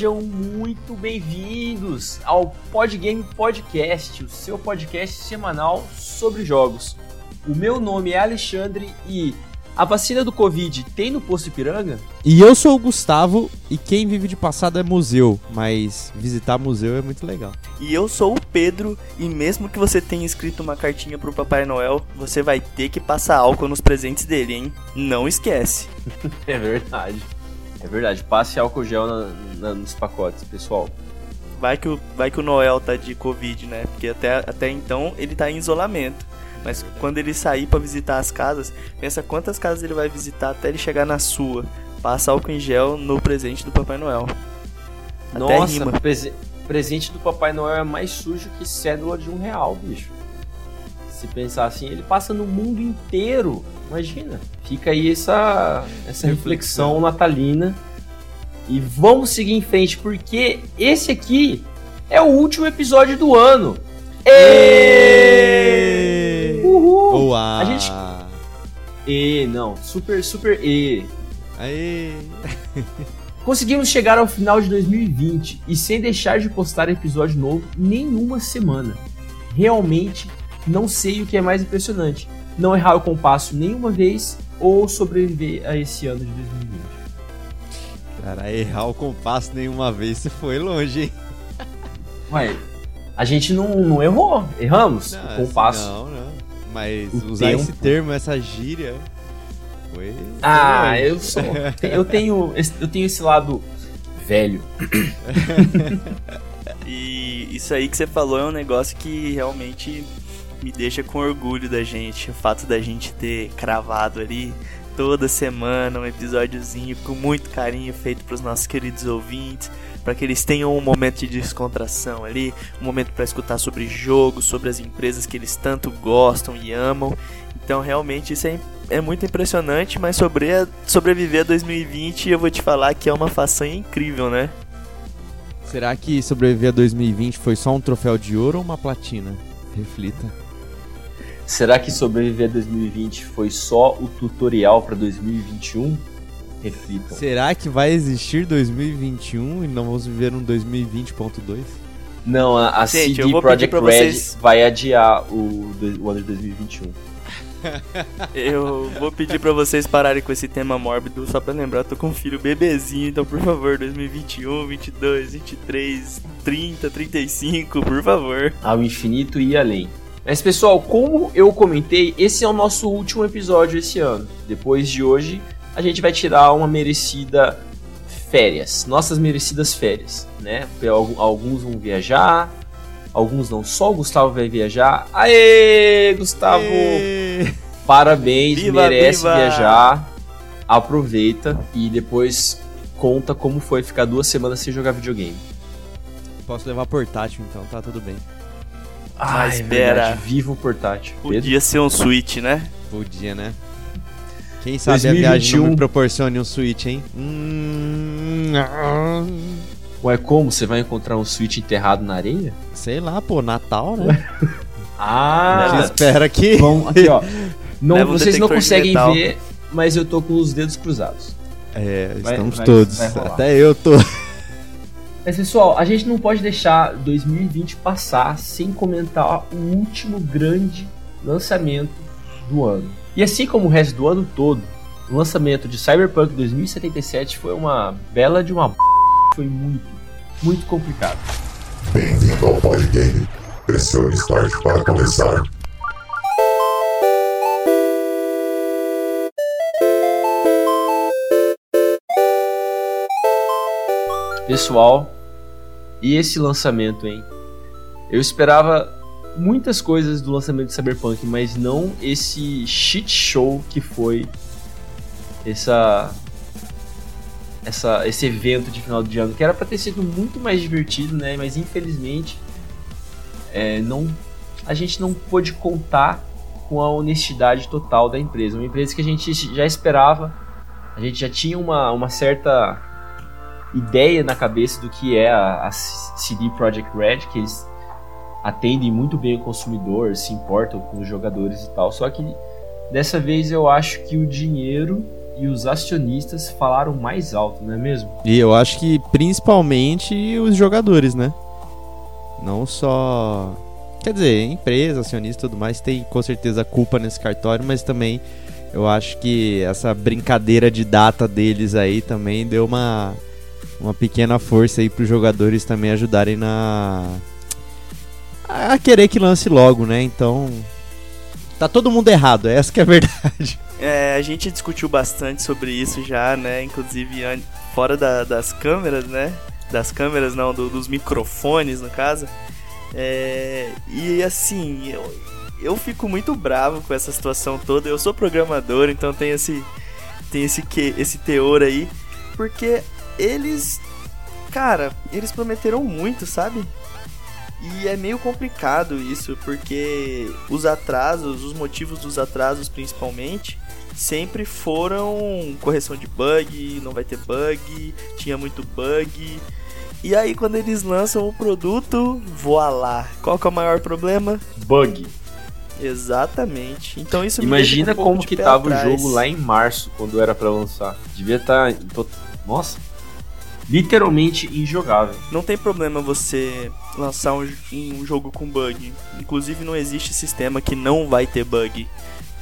Sejam muito bem-vindos ao Podgame Podcast, o seu podcast semanal sobre jogos. O meu nome é Alexandre e a vacina do Covid tem no posto Ipiranga? E eu sou o Gustavo e quem vive de passado é museu, mas visitar museu é muito legal. E eu sou o Pedro e mesmo que você tenha escrito uma cartinha pro Papai Noel, você vai ter que passar álcool nos presentes dele, hein? Não esquece. é verdade. É verdade, passe álcool gel na, na, nos pacotes, pessoal. Vai que, o, vai que o Noel tá de Covid, né? Porque até, até então ele tá em isolamento. Mas quando ele sair para visitar as casas, pensa quantas casas ele vai visitar até ele chegar na sua. Passa álcool em gel no presente do Papai Noel. Até Nossa, prese presente do Papai Noel é mais sujo que cédula de um real, bicho. Se pensar assim, ele passa no mundo inteiro. Imagina. Fica aí essa, essa reflexão natalina. E vamos seguir em frente, porque esse aqui é o último episódio do ano. E... Ou a. A gente. E, não. Super, super E. Aê! Conseguimos chegar ao final de 2020 e sem deixar de postar episódio novo nenhuma semana. Realmente não sei o que é mais impressionante: não errar o compasso nenhuma vez ou sobreviver a esse ano de 2020. Cara, errar o compasso nenhuma vez, você foi longe, hein? Ué, a gente não, não errou, erramos não, o compasso. Não, não. Mas o usar tempo. esse termo, essa gíria, foi. Ah, eu sou. eu tenho, eu tenho esse lado velho. e isso aí que você falou é um negócio que realmente me deixa com orgulho da gente. O fato da gente ter cravado ali toda semana um episódiozinho com muito carinho feito para os nossos queridos ouvintes para que eles tenham um momento de descontração ali, um momento para escutar sobre jogos, sobre as empresas que eles tanto gostam e amam. Então, realmente, isso é, é muito impressionante, mas sobre a, sobreviver a 2020, eu vou te falar que é uma façanha incrível, né? Será que sobreviver a 2020 foi só um troféu de ouro ou uma platina? Reflita. Será que sobreviver a 2020 foi só o tutorial para 2021? reflitam. Será que vai existir 2021 e não vamos viver um 2020.2? Não, a, a Gente, CD Projekt Red vocês... vai adiar o, o ano de 2021. eu vou pedir para vocês pararem com esse tema mórbido, só para lembrar, eu tô com um filho bebezinho, então por favor, 2021, 22, 23, 30, 35, por favor. Ao infinito e além. Mas pessoal, como eu comentei, esse é o nosso último episódio esse ano. Depois de hoje, a gente vai tirar uma merecida férias, nossas merecidas férias, né? Alguns vão viajar, alguns não. Só o Gustavo vai viajar. Aê, Gustavo! Aê! Parabéns, viva, merece viva! viajar. Aproveita e depois conta como foi ficar duas semanas sem jogar videogame. Posso levar portátil então, tá tudo bem. Ah, espera. Viva o portátil. Podia Pedro? ser um Switch, né? Podia, né? Quem sabe 2021... a viagem não me proporcione um Switch, hein? Hum... Ué, como? Você vai encontrar um Switch enterrado na areia? Sei lá, pô, Natal, né? ah! espera que... Bom, aqui, ó. Não, vocês não conseguem ver, mas eu tô com os dedos cruzados. É, vai, estamos vai, todos. Vai Até eu tô. Mas pessoal, a gente não pode deixar 2020 passar sem comentar o último grande lançamento do ano. E assim como o resto do ano todo, o lançamento de Cyberpunk 2077 foi uma bela de uma foi muito, muito complicado. Bem-vindo ao Podgame. Pressione Start para começar. Pessoal, e esse lançamento, hein? Eu esperava muitas coisas do lançamento de Cyberpunk, mas não esse shit show que foi essa, essa esse evento de final de ano, que era para ter sido muito mais divertido, né? Mas infelizmente é, não a gente não pôde contar com a honestidade total da empresa, uma empresa que a gente já esperava, a gente já tinha uma, uma certa ideia na cabeça do que é a, a CD Projekt Red, que eles atendem muito bem o consumidor, se importam com os jogadores e tal. Só que dessa vez eu acho que o dinheiro e os acionistas falaram mais alto, não é mesmo? E eu acho que principalmente os jogadores, né? Não só. Quer dizer, empresa, acionista e tudo mais tem com certeza culpa nesse cartório, mas também eu acho que essa brincadeira de data deles aí também deu uma, uma pequena força aí para os jogadores também ajudarem na. a querer que lance logo, né? Então. Tá todo mundo errado, essa que é a verdade. É, a gente discutiu bastante sobre isso já, né? Inclusive fora da, das câmeras, né? Das câmeras, não, do, dos microfones, no caso. É, e assim, eu, eu fico muito bravo com essa situação toda. Eu sou programador, então tem esse tem esse que esse teor aí, porque eles cara, eles prometeram muito, sabe? E é meio complicado isso, porque os atrasos, os motivos dos atrasos principalmente, sempre foram correção de bug, não vai ter bug, tinha muito bug. E aí quando eles lançam o produto, voilá. Qual que é o maior problema? Bug. Exatamente. Então isso Imagina um como que tava atrás. o jogo lá em março, quando era para lançar. Devia estar. Tá... Nossa. Literalmente injogável. Não tem problema você lançar um, um jogo com bug. Inclusive não existe sistema que não vai ter bug.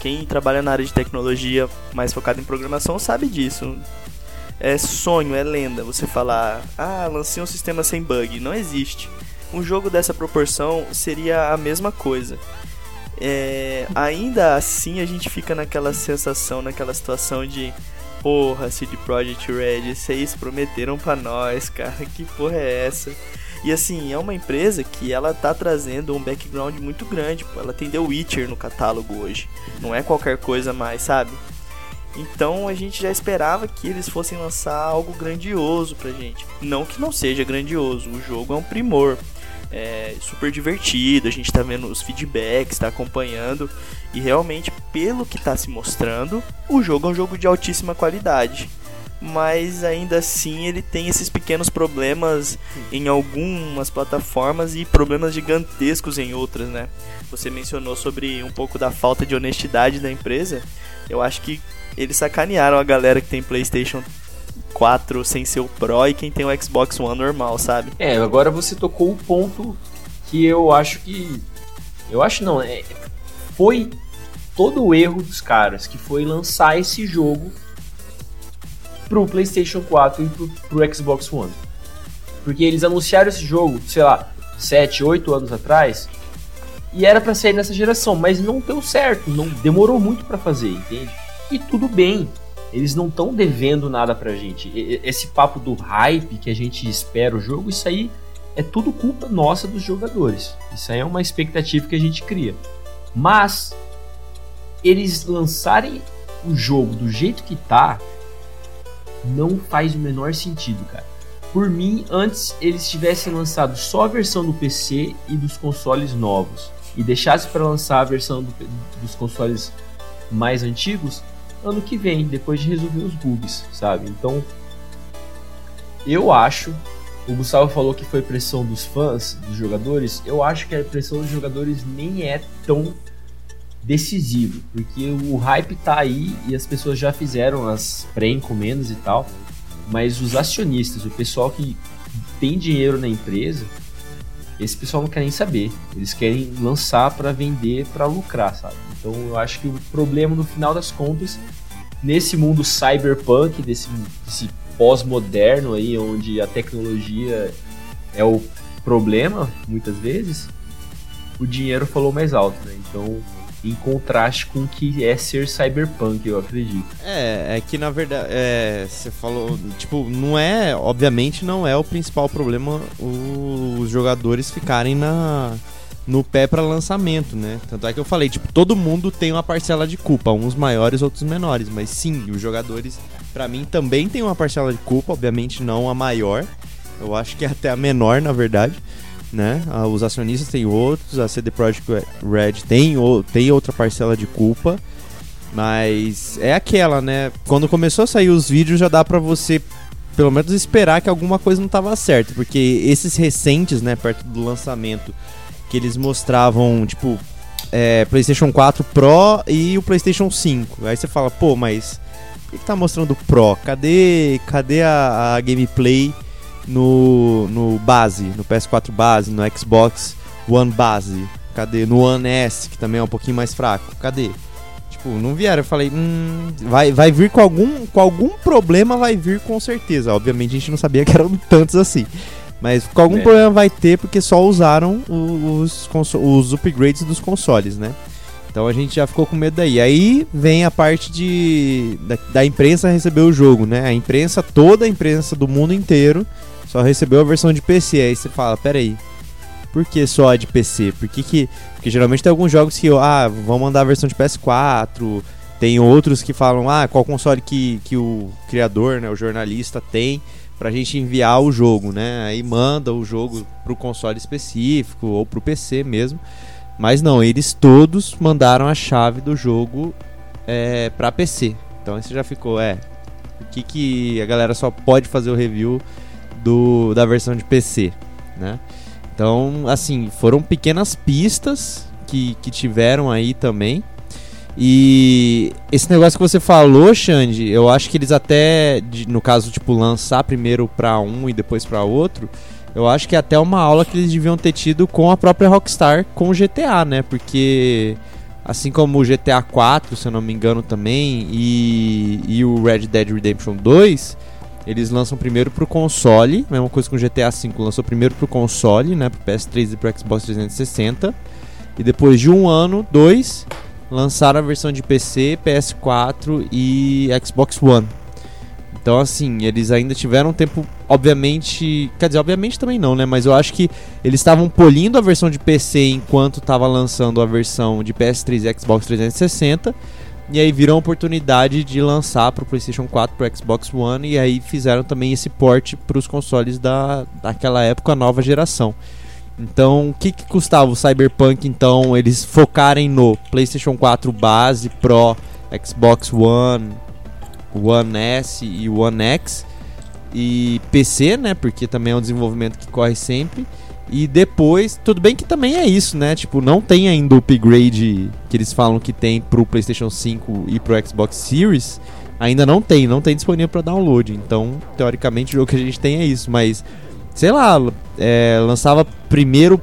Quem trabalha na área de tecnologia mais focado em programação sabe disso. É sonho, é lenda você falar, ah, lancei um sistema sem bug. Não existe. Um jogo dessa proporção seria a mesma coisa é, ainda assim a gente fica naquela sensação, naquela situação de porra, CD Projekt Red, vocês prometeram para nós, cara, que porra é essa? E assim, é uma empresa que ela tá trazendo um background muito grande, ela tem The Witcher no catálogo hoje, não é qualquer coisa mais, sabe? Então a gente já esperava que eles fossem lançar algo grandioso pra gente. Não que não seja grandioso, o jogo é um primor é super divertido, a gente tá vendo os feedbacks, tá acompanhando e realmente, pelo que tá se mostrando, o jogo é um jogo de altíssima qualidade. Mas ainda assim ele tem esses pequenos problemas em algumas plataformas e problemas gigantescos em outras, né? Você mencionou sobre um pouco da falta de honestidade da empresa. Eu acho que eles sacanearam a galera que tem PlayStation 4 sem ser o Pro e quem tem o Xbox One normal, sabe? É, agora você tocou o ponto que eu acho que. Eu acho não, é, foi todo o erro dos caras, que foi lançar esse jogo pro PlayStation 4 e pro, pro Xbox One. Porque eles anunciaram esse jogo, sei lá, 7, 8 anos atrás, e era para sair nessa geração, mas não deu certo, não demorou muito para fazer, entende? E tudo bem, eles não estão devendo nada pra gente. Esse papo do hype que a gente espera o jogo, isso aí é tudo culpa nossa dos jogadores. Isso aí é uma expectativa que a gente cria. Mas eles lançarem o jogo do jeito que tá não faz o menor sentido, cara. Por mim, antes eles tivessem lançado só a versão do PC e dos consoles novos e deixasse para lançar a versão do, dos consoles mais antigos, ano que vem, depois de resolver os bugs, sabe? Então, eu acho. O Gustavo falou que foi pressão dos fãs, dos jogadores. Eu acho que a pressão dos jogadores nem é tão decisivo, porque o hype tá aí e as pessoas já fizeram as pré-encomendas e tal. Mas os acionistas, o pessoal que tem dinheiro na empresa, esse pessoal não quer nem saber. Eles querem lançar para vender, para lucrar, sabe? Então eu acho que o problema no final das contas, nesse mundo cyberpunk, desse, desse pós-moderno aí, onde a tecnologia é o problema, muitas vezes, o dinheiro falou mais alto, né? Então, em contraste com o que é ser cyberpunk, eu acredito. É, é que na verdade, é, você falou, tipo, não é, obviamente não é o principal problema os jogadores ficarem na no pé para lançamento, né? Tanto é que eu falei, tipo, todo mundo tem uma parcela de culpa, uns maiores, outros menores, mas sim, os jogadores, para mim, também tem uma parcela de culpa, obviamente não a maior, eu acho que é até a menor, na verdade, né? Ah, os acionistas têm outros, a CD Projekt Red tem, tem outra parcela de culpa, mas é aquela, né? Quando começou a sair os vídeos, já dá para você pelo menos esperar que alguma coisa não estava certa, porque esses recentes, né, perto do lançamento, que eles mostravam, tipo, é, PlayStation 4 Pro e o PlayStation 5. Aí você fala, pô, mas por que tá mostrando Pro? Cadê, cadê a, a gameplay no, no base, no PS4 base, no Xbox One base? Cadê? No One S, que também é um pouquinho mais fraco. Cadê? Tipo, não vieram. Eu falei, hum, vai, vai vir com algum, com algum problema, vai vir com certeza. Obviamente a gente não sabia que eram tantos assim. Mas com algum É. problema vai ter, porque só usaram os, os upgrades dos consoles, né? Então a gente já ficou com medo daí. Aí vem a parte de da, da imprensa receber o jogo, né? A imprensa, toda a imprensa do mundo inteiro, só recebeu a versão de PC. Aí você fala, peraí, por que só a de PC? Por que que... Porque geralmente tem alguns jogos que, ah, vão mandar a versão de PS4, tem outros que falam, ah, qual console que, que o criador, né, o jornalista tem pra gente enviar o jogo, né? Aí manda o jogo pro console específico ou pro PC mesmo. Mas não, eles todos mandaram a chave do jogo é, pra PC. Então você já ficou, é. Por que, que a galera só pode fazer o review do, da versão de PC, né? Então, assim, foram pequenas pistas que, que tiveram aí também. E esse negócio que você falou, Xande, eu acho que eles até, no caso, tipo, lançar primeiro pra um e depois pra outro, eu acho que é até uma aula que eles deviam ter tido com a própria Rockstar com o GTA, né? Porque assim como o GTA 4, se eu não me engano também, e, e o Red Dead Redemption 2, eles lançam primeiro pro console, mesma coisa com o GTA V, lançou primeiro pro console, né, pro PS3 e pro Xbox 360, e depois de um ano, dois, lançaram a versão de PC, PS4 e Xbox One. Então, assim, eles ainda tiveram tempo, obviamente. Quer dizer, obviamente também não, né? Mas eu acho que eles estavam polindo a versão de PC enquanto estava lançando a versão de PS3 e Xbox 360. E aí viram a oportunidade de lançar para o PlayStation 4, para Xbox One. E aí fizeram também esse port para os consoles da, daquela época, a nova geração. Então, o que, que custava o Cyberpunk, então, eles focarem no PlayStation 4 base, Pro, Xbox One, One S e One X e PC, né? Porque também é um desenvolvimento que corre sempre. E depois, tudo bem que também é isso, né? Tipo, não tem ainda o upgrade que eles falam que tem pro PlayStation 5 e pro Xbox Series. Ainda não tem, não tem disponível para download. Então, teoricamente, o jogo que a gente tem é isso. Mas, sei lá, é, lançava primeiro,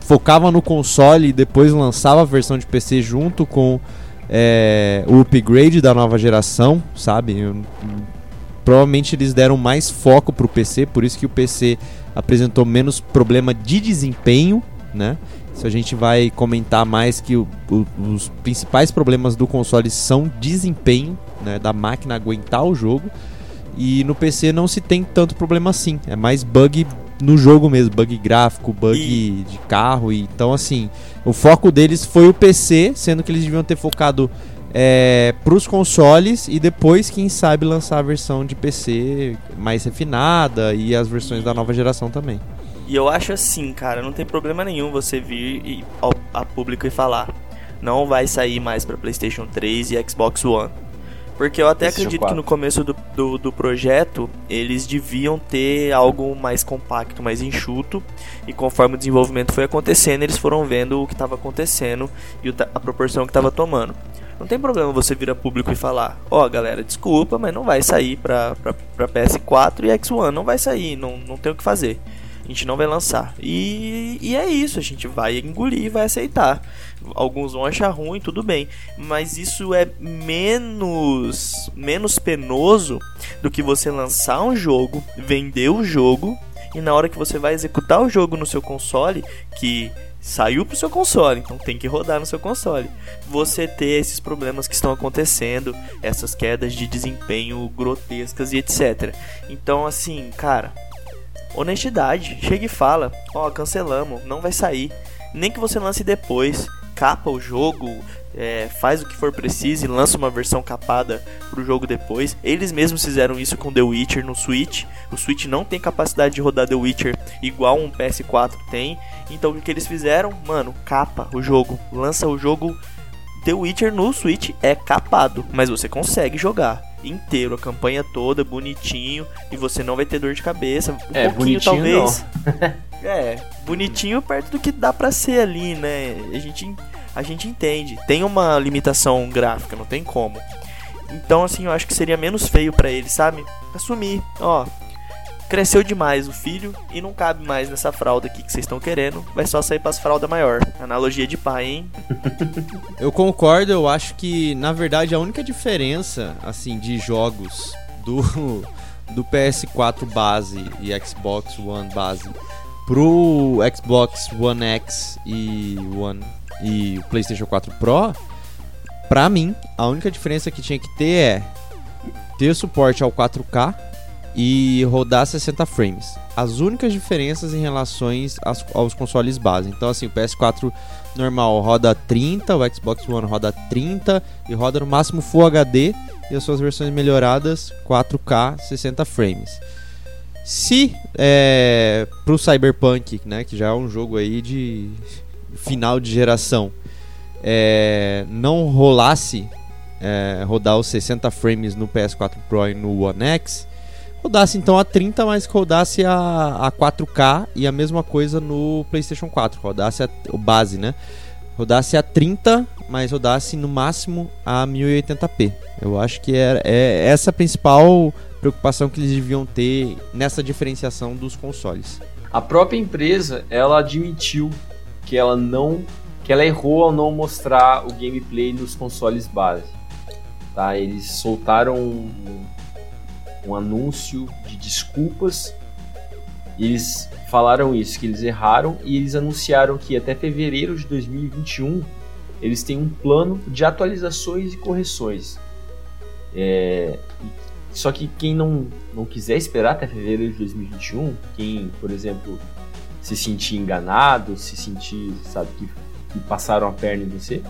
focava no console e depois lançava a versão de PC junto com é, o upgrade da nova geração, sabe? Eu- provavelmente eles deram mais foco pro PC, por isso que o PC apresentou menos problema de desempenho, né? Se a gente vai comentar mais que o- o- os principais problemas do console são desempenho, né? Da máquina aguentar o jogo. E no PC não se tem tanto problema assim. É mais bug no jogo mesmo, bug gráfico, bug E- de carro. E, então, assim, o foco deles foi o PC, sendo que eles deviam ter focado é, pros consoles e depois, quem sabe, lançar a versão de PC mais refinada e as versões da nova geração também. E eu acho assim, cara, não tem problema nenhum você vir e, ao, a público e falar não vai sair mais pra PlayStation 3 e Xbox One. Porque eu até PlayStation acredito 4. que no começo do, do, do projeto eles deviam ter algo mais compacto, mais enxuto. E conforme o desenvolvimento foi acontecendo, eles foram vendo o que estava acontecendo e a proporção que estava tomando. Não tem problema você vir a público e falar: Ó, galera, desculpa, mas não vai sair pra, pra, pra PS4 e X1, não vai sair, não, não tem o que fazer. A gente não vai lançar. E, e é isso, a gente vai engolir, vai aceitar. Alguns vão achar ruim, tudo bem. Mas isso é menos, menos penoso do que você lançar um jogo, vender o jogo, e na hora que você vai executar o jogo no seu console, que saiu pro seu console, então tem que rodar no seu console. Você ter esses problemas que estão acontecendo, essas quedas de desempenho grotescas e etc. Então, assim, cara, honestidade, chega e fala: Ó, cancelamos, não vai sair. Nem que você lance depois, capa o jogo, é, faz o que for preciso e lança uma versão capada pro jogo depois. Eles mesmos fizeram isso com The Witcher no Switch. O Switch não tem capacidade de rodar The Witcher igual um PS4 tem. Então o que eles fizeram? Mano, capa o jogo, lança o jogo The Witcher no Switch é capado, mas você consegue jogar inteiro, a campanha toda, bonitinho, e você não vai ter dor de cabeça. Um É, pouquinho bonitinho talvez. é, bonitinho perto do que dá pra ser ali, né? A gente, a gente entende. Tem uma limitação gráfica, não tem como. Então, assim, eu acho que seria menos feio para ele, sabe? Assumir, ó, cresceu demais o filho e não cabe mais nessa fralda aqui que vocês estão querendo, vai só sair pras fralda maior. Analogia de pai, hein? Eu concordo, eu acho que na verdade a única diferença assim de jogos do do PS4 base e Xbox One base pro Xbox One X e One e PlayStation 4 Pro, pra mim, a única diferença que tinha que ter é ter suporte ao 4K e rodar 60 frames. As únicas diferenças em relação aos consoles base. Então, assim, o PS4 normal roda 30, o Xbox One roda 30 e roda no máximo Full HD e as suas versões melhoradas 4K 60 frames. Se é, pro Cyberpunk, né, que já é um jogo aí de final de geração, é, não rolasse é, rodar os 60 frames no PS4 Pro e no One X, rodasse então a 30, mas rodasse a, a 4K e a mesma coisa no PlayStation 4, rodasse a, o base, né? Rodasse a 30, mas rodasse no máximo a 1080p. Eu acho que é, é essa a principal preocupação que eles deviam ter nessa diferenciação dos consoles. A própria empresa, ela admitiu que ela não que ela errou ao não mostrar o gameplay nos consoles base. Tá? Eles soltaram um anúncio de desculpas. Eles falaram isso, que eles erraram e eles anunciaram que até fevereiro de 2021 eles têm um plano de atualizações e correções. É, só que quem não, não quiser esperar até fevereiro de 2021, quem, por exemplo, se sentir enganado, se sentir, sabe, que, que passaram a perna em você,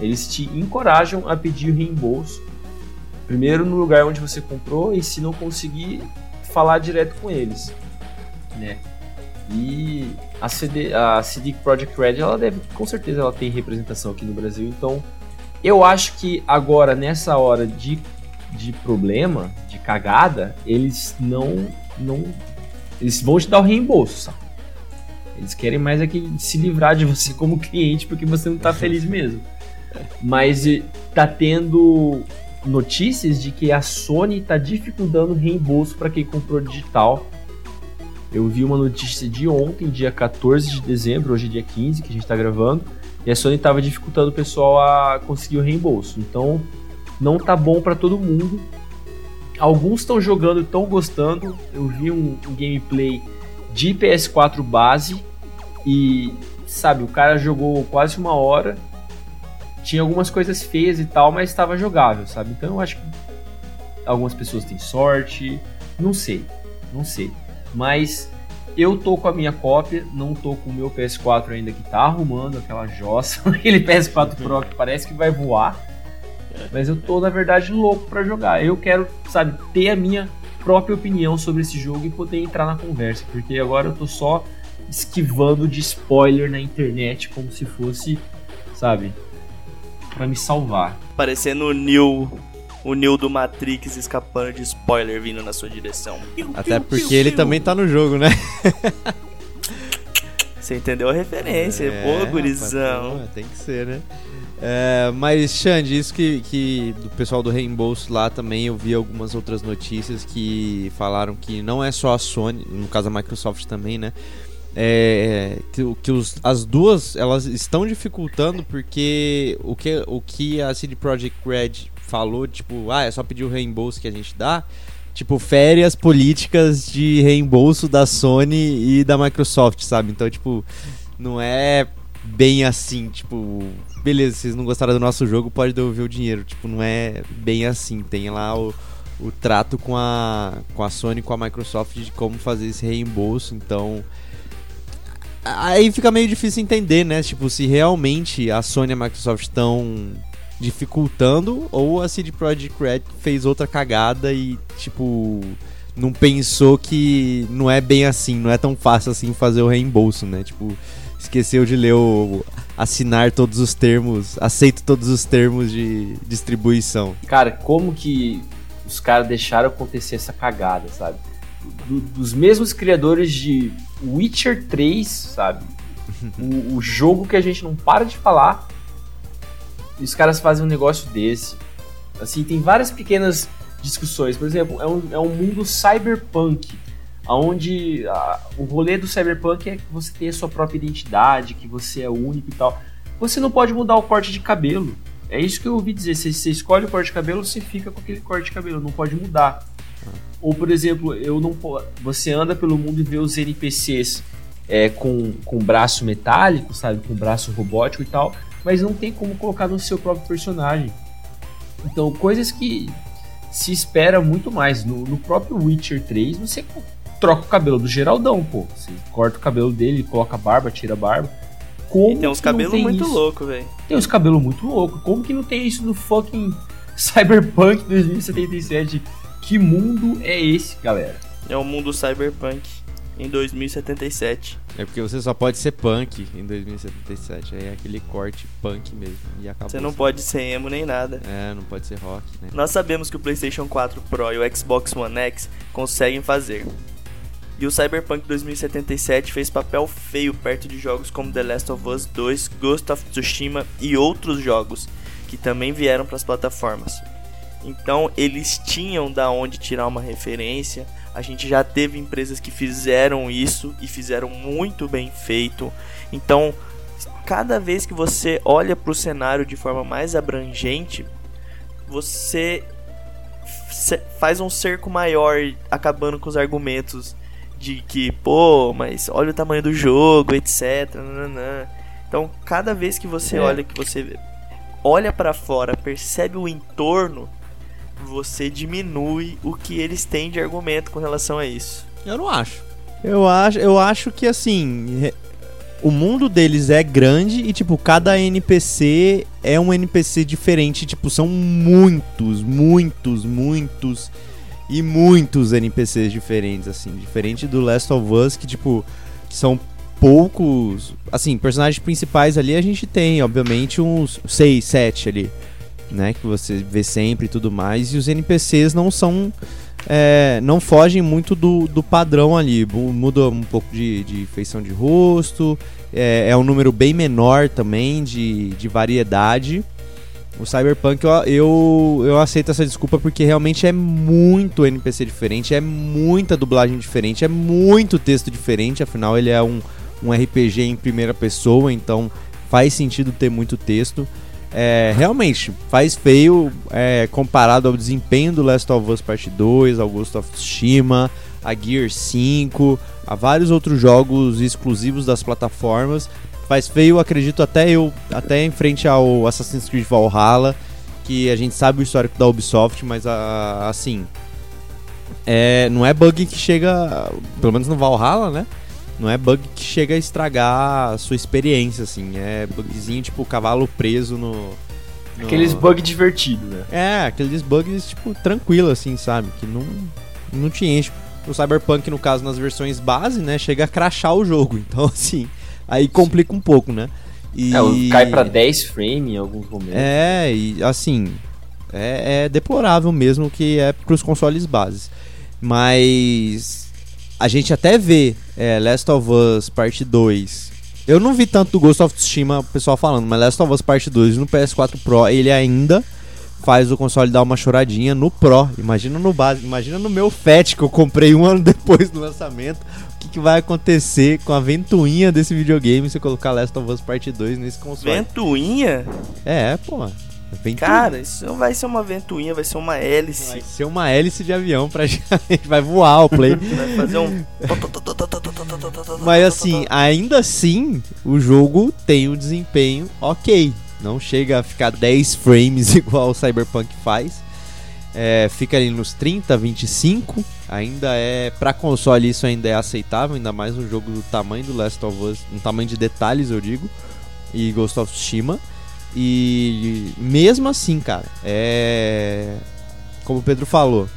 eles te encorajam a pedir reembolso Primeiro no lugar onde você comprou e se não conseguir, falar direto com eles, né? E a CD, a CD Project Red, ela deve, com certeza ela tem representação aqui no Brasil, então eu acho que agora nessa hora de, de problema, de cagada, eles não não eles vão te dar o reembolso? Eles querem mais é que se livrar de você como cliente porque você não tá feliz mesmo. Mas tá tendo notícias de que a Sony está dificultando reembolso para quem comprou digital. Eu vi uma notícia de ontem, dia 14 de dezembro, hoje é dia 15 que a gente está gravando, e a Sony estava dificultando o pessoal a conseguir o reembolso. Então, não tá bom para todo mundo. Alguns estão jogando, estão gostando. Eu vi um, um gameplay de PS4 base e sabe, o cara jogou quase uma hora tinha algumas coisas feias e tal, mas estava jogável, sabe? Então eu acho que algumas pessoas têm sorte, não sei, não sei. Mas eu tô com a minha cópia, não tô com o meu PS4 ainda que tá arrumando aquela jossa, aquele PS4 Pro que parece que vai voar. Mas eu tô, na verdade, louco para jogar. Eu quero, sabe, ter a minha própria opinião sobre esse jogo e poder entrar na conversa, porque agora eu tô só esquivando de spoiler na internet como se fosse, sabe, para me salvar. Parecendo o Neo, o Neo do Matrix escapando de spoiler vindo na sua direção. Até porque ele também tá no jogo, né? Você entendeu a referência, é, pô, gurizão. Rapaz, tem que ser, né? É, mas, Xande, isso que, que do pessoal do reembolso lá também, eu vi algumas outras notícias que falaram que não é só a Sony, no caso a Microsoft também, né? É, que, que os, as duas elas estão dificultando porque o que, o que a CD Projekt Red falou, tipo, ah, é só pedir o reembolso que a gente dá, tipo, férias políticas de reembolso da Sony e da Microsoft, sabe? Então, tipo, não é bem assim, tipo, beleza, vocês não gostaram do nosso jogo, pode devolver o dinheiro. Tipo, não é bem assim. Tem lá o, o trato com a, com a Sony, com a Microsoft de como fazer esse reembolso, então Aí fica meio difícil entender, né? Tipo, se realmente a Sony e a Microsoft estão dificultando ou a CD Projekt Red fez outra cagada e, tipo, não pensou que não é bem assim, não é tão fácil assim fazer o reembolso, né? Tipo, esqueceu de ler o assinar todos os termos, aceito todos os termos de distribuição. Cara, como que os caras deixaram acontecer essa cagada, sabe? Do, dos mesmos criadores de Witcher 3, sabe? o, o, jogo que a gente não para de falar. E os caras fazem um negócio desse. Assim, tem várias pequenas discussões. Por exemplo, é um, é um mundo cyberpunk, onde o rolê do cyberpunk é que você tem a sua própria identidade, que você é único e tal. Você não pode mudar o corte de cabelo. É isso que eu ouvi dizer. Se você escolhe o corte de cabelo, você fica com aquele corte de cabelo, não pode mudar. Ou, por exemplo, eu não você anda pelo mundo e vê os NPCs é, com, com braço metálico, sabe? Com braço robótico e tal, mas não tem como colocar no seu próprio personagem. Então, coisas que se espera muito mais. No, no próprio Witcher 3, você troca o cabelo do Geraldão, pô. Você corta o cabelo dele, coloca a barba, tira a barba. Como e tem uns cabelos muito loucos, velho. Tem uns cabelos muito loucos. Como que não tem isso no fucking Cyberpunk 2077? Que mundo é esse, galera? É o mundo Cyberpunk em 2077. É porque você só pode ser punk em 2077. Aí é aquele corte punk mesmo. E acabou. Você não pode ser emo nem nada. É, não pode ser rock, né? Nós sabemos que o PlayStation 4 Pro e o Xbox One X conseguem fazer. E o Cyberpunk 2077 fez papel feio perto de jogos como The Last of Us 2, Ghost of Tsushima e outros jogos que também vieram para as plataformas. Então eles tinham da onde tirar uma referência. A gente já teve empresas que fizeram isso e fizeram muito bem feito. Então, cada vez que você olha para o cenário de forma mais abrangente, você faz um cerco maior, acabando com os argumentos de que, pô, mas olha o tamanho do jogo, etc. Nananã. Então, cada vez que você é. olha, que você olha para fora, percebe o entorno, você diminui o que eles têm de argumento com relação a isso. Eu não acho. Eu acho, eu acho que assim, o mundo deles é grande e tipo, cada NPC é um NPC diferente, tipo, são muitos, muitos, muitos e muitos NPCs diferentes, assim. Diferente do Last of Us, que, tipo, são poucos. Assim, personagens principais ali a gente tem, obviamente, uns 6, 7 ali, né? Que você vê sempre e tudo mais. E os NPCs não são. É, não fogem muito do, do padrão ali. Muda um pouco de, de feição de rosto. É, é um número bem menor também de, de variedade. O Cyberpunk, eu, eu, eu, aceito essa desculpa porque realmente é muito NPC diferente, é muita dublagem diferente, é muito texto diferente, afinal ele é um, um RPG em primeira pessoa, então faz sentido ter muito texto. É, realmente, faz feio é, comparado ao desempenho do Last of Us Part 2, ao Ghost of Tsushima, a Gear 5, a vários outros jogos exclusivos das plataformas, faz feio, acredito até eu, até em frente ao Assassin's Creed Valhalla, que a gente sabe o histórico da Ubisoft, mas a, assim, é, não é bug que chega, pelo menos no Valhalla, né? Não é bug que chega a estragar a sua experiência, assim. É bugzinho tipo cavalo preso no. no... Aqueles bugs divertidos, né? É, aqueles bugs, tipo, tranquilo, assim, sabe? Que não, não te enche. O Cyberpunk, no caso, nas versões base, né? Chega a crachar o jogo. Então, assim, Aí complica um pouco, né? E... É, cai para 10 frames em alguns momentos. É, e assim, é, é deplorável mesmo que é para os consoles bases. Mas a gente até vê é, Last of Us Parte 2. Eu não vi tanto do Ghost of Tsushima o pessoal falando, mas Last of Us Parte 2 no PS4 Pro, ele ainda faz o console dar uma choradinha no Pro. Imagina no base, imagina no meu Fat que eu comprei um ano depois do lançamento que vai acontecer com a ventoinha desse videogame se eu colocar Last of Us Part 2 nesse console. Ventoinha? É, pô. Ventoinha. Cara, isso não vai ser uma ventoinha, vai ser uma hélice. Vai ser uma hélice de avião pra gente. Vai voar o play. Vai fazer um. Mas assim, ainda assim, o jogo tem um desempenho ok. Não chega a ficar 10 frames igual o Cyberpunk faz. É, fica ali nos 30, 25 ainda é para console isso ainda é aceitável, ainda mais um jogo do tamanho do Last of Us, um tamanho de detalhes eu digo, e Ghost of Tsushima. E mesmo assim, cara, é como o Pedro falou,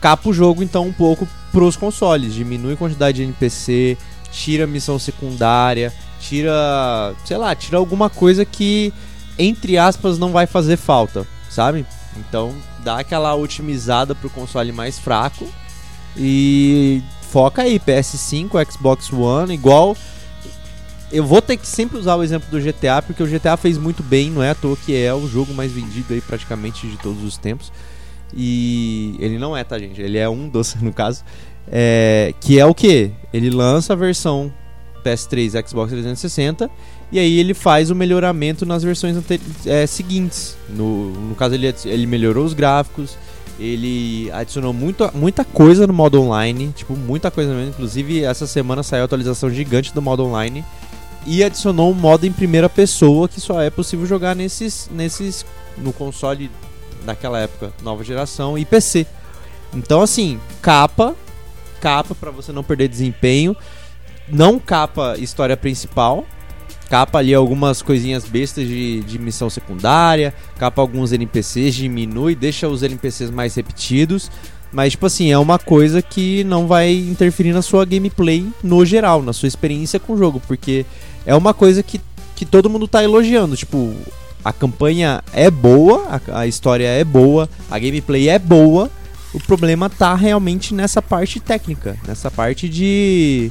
capa o jogo então um pouco pros consoles, diminui a quantidade de NPC, tira missão secundária, tira, sei lá, tira alguma coisa que entre aspas não vai fazer falta, sabe? Então dá aquela otimizada pro console mais fraco e foca aí, PS5, Xbox One, igual. Eu vou ter que sempre usar o exemplo do GTA, porque o GTA fez muito bem, não é à toa que é o jogo mais vendido aí praticamente de todos os tempos. E ele não é, tá, gente? Ele é um doce, no caso. É, que é o que? Ele lança a versão PS3 Xbox 360 e aí ele faz o melhoramento nas versões é, seguintes. No, no caso, ele, ele melhorou os gráficos, ele adicionou muito, muita coisa no modo online, tipo, muita coisa mesmo. Inclusive, essa semana saiu a atualização gigante do modo online e adicionou um modo em primeira pessoa que só é possível jogar nesses, nesses no console daquela época, nova geração e PC. Então, assim, capa, capa para você não perder desempenho, não capa história principal, capa ali algumas coisinhas bestas de, de missão secundária, capa alguns NPCs, diminui, deixa os NPCs mais repetidos. Mas, tipo assim, é uma coisa que não vai interferir na sua gameplay no geral, na sua experiência com o jogo, porque é uma coisa que, que todo mundo tá elogiando. Tipo, a campanha é boa, a, a história é boa, a gameplay é boa. O problema tá realmente nessa parte técnica, nessa parte de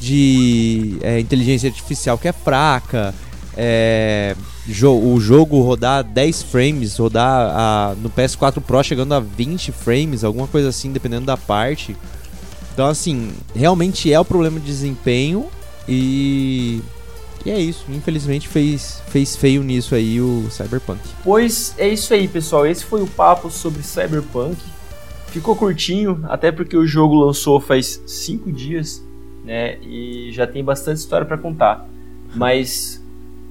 de é, inteligência artificial que é fraca, é, jo o jogo rodar 10 frames, rodar a, no PS4 Pro chegando a 20 frames, alguma coisa assim, dependendo da parte. Então, assim, realmente é o problema de desempenho e. E é isso, infelizmente fez, fez feio nisso aí o Cyberpunk. Pois é isso aí, pessoal. Esse foi o papo sobre Cyberpunk. Ficou curtinho, até porque o jogo lançou faz 5 dias né? E já tem bastante história para contar. Mas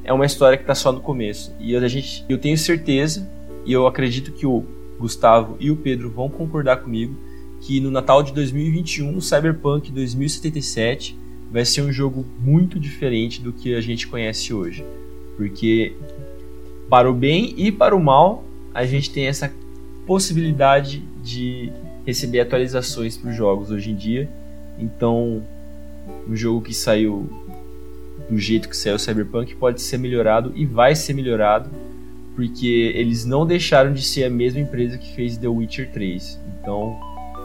é uma história que está só no começo. E a gente, eu tenho certeza, e eu acredito que o Gustavo e o Pedro vão concordar comigo, que no Natal de 2021, o Cyberpunk 2077 vai ser um jogo muito diferente do que a gente conhece hoje. Porque, para o bem e para o mal, a gente tem essa possibilidade de receber atualizações para os jogos hoje em dia. Então, um jogo que saiu do jeito que saiu Cyberpunk pode ser melhorado e vai ser melhorado porque eles não deixaram de ser a mesma empresa que fez The Witcher 3. Então,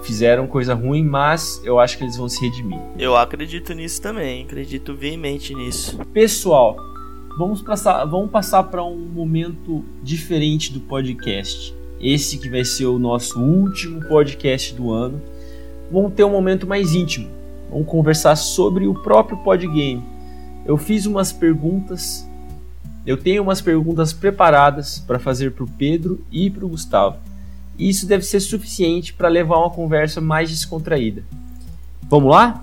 fizeram coisa ruim, mas eu acho que eles vão se redimir. Eu acredito nisso também, acredito veemente nisso. Pessoal, vamos passar, vamos passar para um momento diferente do podcast. Esse que vai ser o nosso último podcast do ano. Vamos ter um momento mais íntimo Vamos conversar sobre o próprio podgame. Eu fiz umas perguntas, eu tenho umas perguntas preparadas para fazer para o Pedro e para o Gustavo. E isso deve ser suficiente para levar uma conversa mais descontraída. Vamos lá?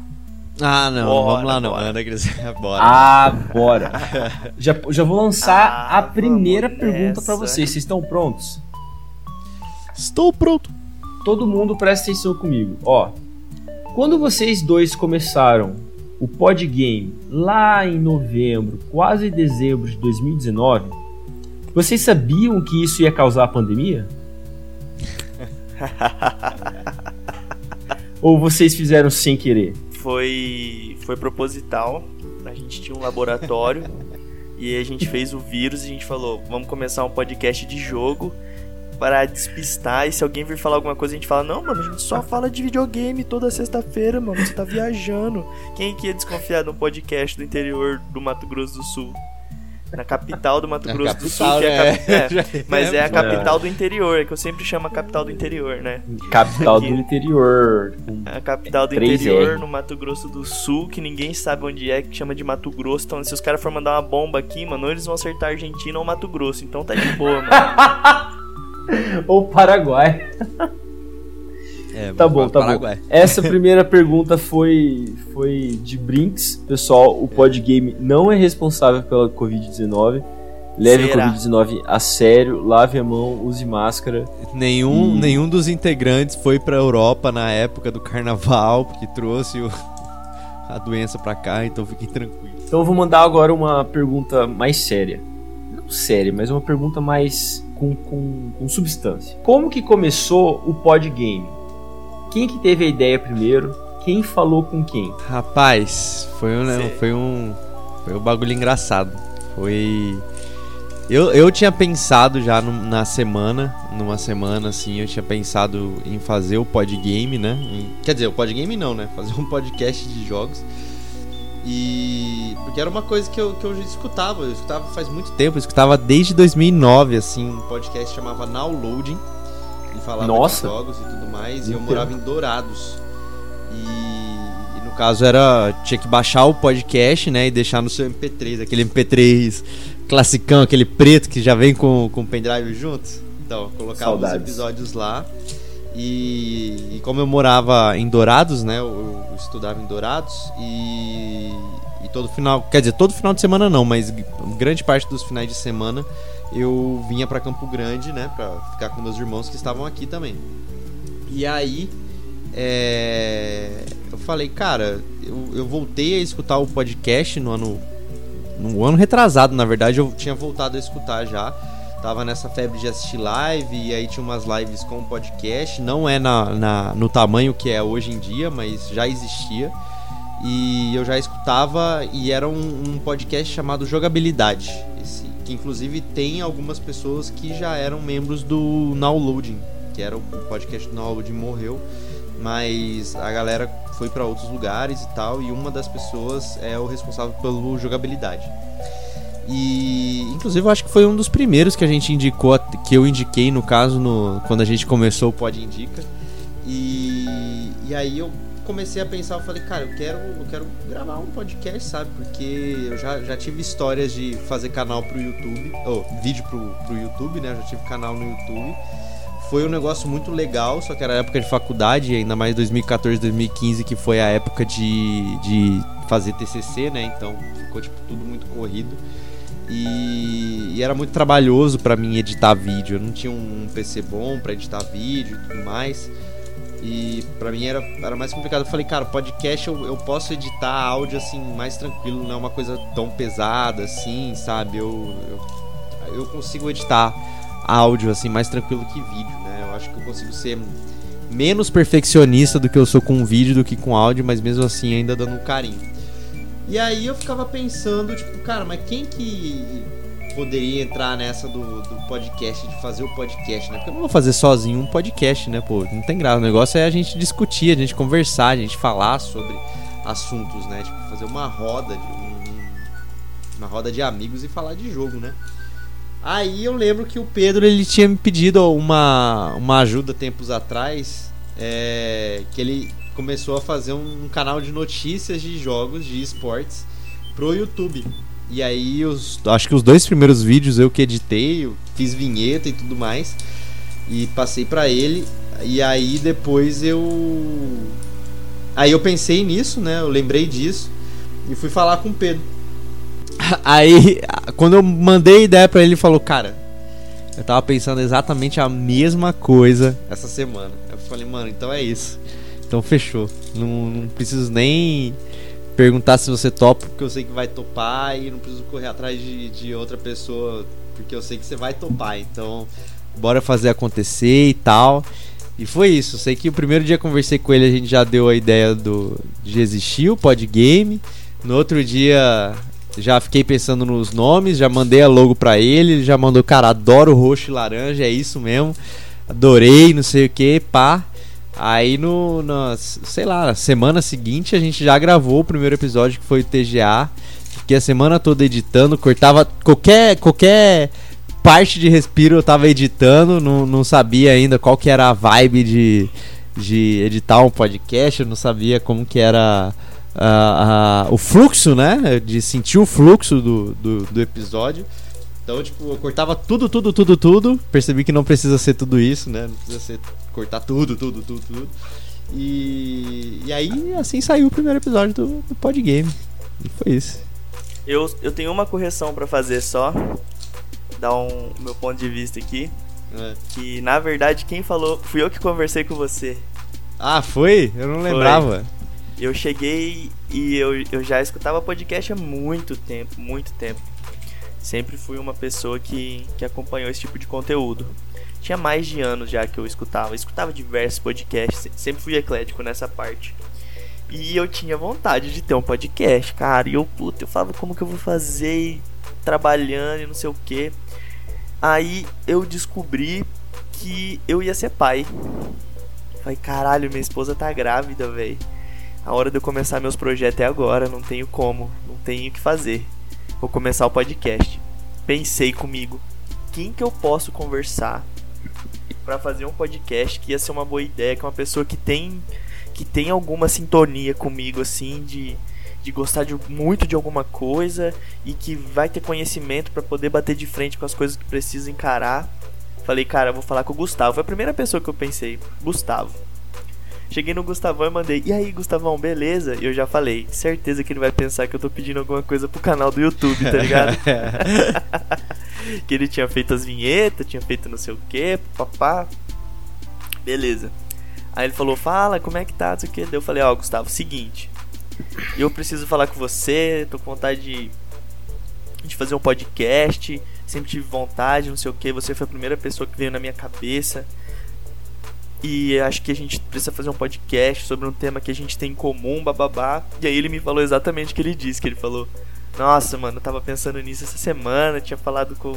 Ah, não, bora, vamos lá não. Bora. bora. Ah, bora. já, já vou lançar ah, a primeira pergunta para vocês. Vocês estão prontos? Estou pronto. Todo mundo presta atenção comigo. Ó, quando vocês dois começaram o Podgame lá em novembro, quase dezembro de 2019, vocês sabiam que isso ia causar a pandemia? Ou vocês fizeram sem querer? Foi, foi proposital. A gente tinha um laboratório e a gente fez o vírus e a gente falou: vamos começar um podcast de jogo para despistar. E se alguém vir falar alguma coisa, a gente fala: Não, mano, a gente só fala de videogame toda sexta-feira, mano. Você tá viajando. Quem que ia desconfiar de um podcast do interior do Mato Grosso do Sul? Na capital do Mato é Grosso do Sul, que é, né? é, mas é a capital do interior, é que eu sempre chamo a capital do interior, né? Capital do interior. A capital do interior no Mato Grosso do Sul, que ninguém sabe onde é, que chama de Mato Grosso. Então, se os caras for mandar uma bomba aqui, mano, ou eles vão acertar a Argentina ou Mato Grosso. Então tá de boa, mano. Ou Paraguai. É, tá bom, tá Paraguai. bom. Essa primeira pergunta foi, foi de Brinks. Pessoal, o Podgame não é responsável pela Covid-19. Leve Será? a Covid-19 a sério, lave a mão, use máscara. Nenhum, e... nenhum dos integrantes foi pra Europa na época do carnaval, porque trouxe o, a doença pra cá, então fiquem tranquilos. Então eu vou mandar agora uma pergunta mais séria. Não séria, mas uma pergunta mais com, com, com substância. Como que começou o Podgame? Quem que teve a ideia primeiro? Quem falou com quem? Rapaz, foi um, né, foi um, foi um bagulho engraçado. Foi eu, eu tinha pensado já no, na semana, numa semana assim, eu tinha pensado em fazer o podgame, né? Em, quer dizer, o podgame não, né? Fazer um podcast de jogos. E. Porque era uma coisa que eu, que eu já escutava. Eu escutava faz muito tempo. Eu escutava desde 2009, assim, um podcast que chamava Now Loading. E falava Nossa. de jogos e tudo mais. E eu morava em Dourados. E, e no caso era. Tinha que baixar o podcast, né? E deixar no seu MP3. Aquele MP3 classicão, aquele preto que já vem com, o pendrive junto. Então, colocava os Saudades. episódios lá. E, e como eu morava em Dourados, né? Eu, eu estudava em Dourados e, e todo final, quer dizer, todo final de semana não, mas grande parte dos finais de semana eu vinha pra Campo Grande, né? Pra ficar com meus irmãos que estavam aqui também. E aí é, eu falei, cara, eu, eu voltei a escutar o podcast no ano. No ano retrasado, na verdade, eu tinha voltado a escutar já. Tava nessa febre de assistir live, e aí tinha umas lives com podcast. Não é na, na- no tamanho que é hoje em dia, mas já existia. E eu já escutava, e era um, um podcast chamado Jogabilidade. Esse, inclusive tem algumas pessoas que já eram membros do Nowloading, que era o podcast do Nowloading morreu. Mas a galera foi para outros lugares e tal, e uma das pessoas é o responsável pelo jogabilidade. E inclusive eu acho que foi um dos primeiros que a gente indicou, que eu indiquei no caso no, quando a gente começou o Pod Indica. E, e aí eu comecei a pensar, eu falei, cara, eu quero, eu quero gravar um podcast, sabe? Porque eu já, já tive histórias de fazer canal pro YouTube, ou vídeo pro, pro YouTube, né? Eu já tive canal no YouTube. Foi um negócio muito legal, só que era época de faculdade, ainda mais 2014, 2015, que foi a época de, de fazer TCC, né? Então ficou tipo tudo muito corrido. E, e era muito trabalhoso pra mim editar vídeo. Eu não tinha um PC bom pra editar vídeo e tudo mais. E pra mim era, era mais complicado. Eu falei, cara, podcast eu, eu posso editar áudio assim mais tranquilo, não é uma coisa tão pesada assim, sabe? Eu, eu, eu consigo editar áudio assim mais tranquilo que vídeo, né? Eu acho que eu consigo ser menos perfeccionista do que eu sou com vídeo do que com áudio, mas mesmo assim ainda dando um carinho. E aí eu ficava pensando, tipo, cara, mas quem que poderia entrar nessa do, do podcast, de fazer o podcast, né? Porque eu não vou fazer sozinho um podcast, né, pô? Não tem graça. O negócio é a gente discutir, a gente conversar, a gente falar sobre assuntos, né? Tipo, fazer uma roda de um- uma roda de amigos e falar de jogo, né? Aí eu lembro que o Pedro ele tinha me pedido uma, uma ajuda tempos atrás, é, que ele começou a fazer um canal de notícias de jogos de esportes pro YouTube. E aí os, acho que os dois primeiros vídeos eu que editei, eu fiz vinheta e tudo mais e passei pra ele. E aí depois eu aí eu pensei nisso, né? Eu lembrei disso e fui falar com o Pedro. Aí, quando eu mandei a ideia pra ele, ele falou: Cara, eu tava pensando exatamente a mesma coisa essa semana. Eu falei: Mano, então é isso. Então fechou. Não, não preciso nem perguntar se você topa, porque eu sei que vai topar. E não preciso correr atrás de, de outra pessoa, porque eu sei que você vai topar. Então, bora fazer acontecer e tal. E foi isso. Sei que o primeiro dia conversei com ele, a gente já deu a ideia do, de existir o Podgame. No outro dia já fiquei pensando nos nomes, já mandei a logo pra ele, ele já mandou, cara, adoro roxo e laranja, é isso mesmo. Adorei, não sei o que, pá. Aí no, sei lá, na semana seguinte a gente já gravou o primeiro episódio que foi o TGA. Fiquei a semana toda editando, cortava qualquer qualquer parte de respiro eu tava editando, não, não sabia ainda qual que era a vibe de, de editar um podcast, eu não sabia como que era o fluxo, né? De sentir o fluxo do, do, do episódio. Então, tipo, eu cortava tudo, tudo, tudo, tudo. Percebi que não precisa ser tudo isso, né? Não precisa ser cortar tudo, tudo, tudo, tudo. E, e aí, assim saiu o primeiro episódio do, do Podgame. E foi isso. Eu, eu tenho uma correção pra fazer só. Dar um meu ponto de vista aqui. É. Que na verdade quem falou fui eu que conversei com você. Ah, foi? Eu não lembrava. Eu cheguei e eu, eu já escutava podcast há muito tempo, muito tempo. Sempre fui uma pessoa que, que acompanhou esse tipo de conteúdo. Tinha mais de anos já que eu escutava. Eu escutava diversos podcasts, se- sempre fui eclético nessa parte. E eu tinha vontade de ter um podcast, cara. E eu, puta, eu falava como que eu vou fazer trabalhando e não sei o que. Aí eu descobri que eu ia ser pai. Falei, caralho, minha esposa tá grávida, velho. A hora de eu começar meus projetos é agora, não tenho como, não tenho o que fazer. Vou começar o podcast. Pensei comigo, quem que eu posso conversar para fazer um podcast que ia ser uma boa ideia, que é uma pessoa que tem que tem alguma sintonia comigo assim de de gostar de, muito de alguma coisa e que vai ter conhecimento para poder bater de frente com as coisas que precisa encarar. Falei, cara, vou falar com o Gustavo. Foi a primeira pessoa que eu pensei, Gustavo. Cheguei no Gustavão e mandei, e aí, Gustavão, beleza? E eu já falei, certeza que ele vai pensar que eu tô pedindo alguma coisa pro canal do YouTube, tá ligado? que ele tinha feito as vinhetas, tinha feito não sei o que, papá. Beleza. Aí ele falou, fala, como é que tá, não sei o que. Daí eu falei, ó, oh, Gustavo, seguinte. Eu preciso falar com você, tô com vontade de, de fazer um podcast. Sempre tive vontade, não sei o que. Você foi a primeira pessoa que veio na minha cabeça. E acho que a gente precisa fazer um podcast sobre um tema que a gente tem em comum, bababá. E aí ele me falou exatamente o que ele disse, que ele falou. Nossa, mano, eu tava pensando nisso essa semana, tinha falado com,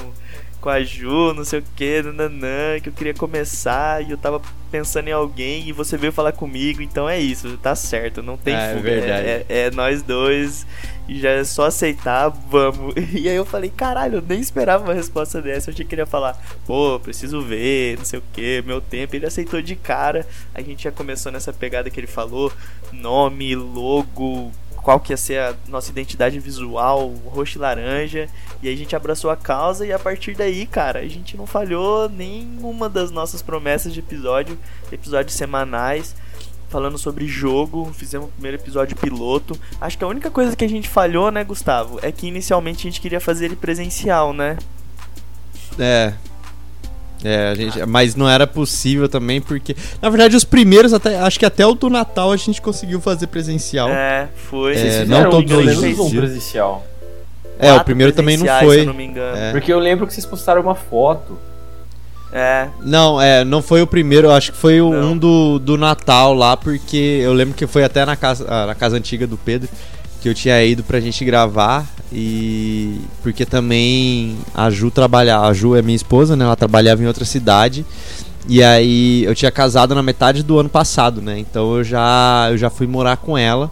com a Ju, não sei o que, nananã, que eu queria começar e eu tava pensando em alguém e você veio falar comigo, então é isso, tá certo, não tem é, fuga. É. É, é, é nós dois e já é só aceitar, vamos. E aí eu falei, caralho, eu nem esperava uma resposta dessa. Eu achei que ele ia falar, pô, preciso ver, não sei o que, meu tempo. Ele aceitou de cara. A gente já começou nessa pegada que ele falou: nome, logo, qual que ia ser a nossa identidade visual, roxo e laranja. E aí a gente abraçou a causa e a partir daí, cara, a gente não falhou nenhuma das nossas promessas de episódio, episódios semanais falando sobre jogo, fizemos o primeiro episódio piloto. Acho que a única coisa que a gente falhou, né, Gustavo, é que inicialmente a gente queria fazer ele presencial, né? É. É, a gente, mas não era possível também, porque. Na verdade, os primeiros, até, acho que até o do Natal a gente conseguiu fazer presencial. É, foi. É, não todos os dias. um presencial. É, o primeiro também não foi. Não é. Porque eu lembro que vocês postaram uma foto é. Não, é, não foi o primeiro, acho que foi o, um do, do Natal lá, porque eu lembro que foi até na casa, ah, na casa antiga do Pedro que eu tinha ido pra gente gravar e porque também a Ju trabalhava, a Ju é minha esposa, né? Ela trabalhava em outra cidade. E aí eu tinha casado na metade do ano passado, né? Então eu já eu já fui morar com ela.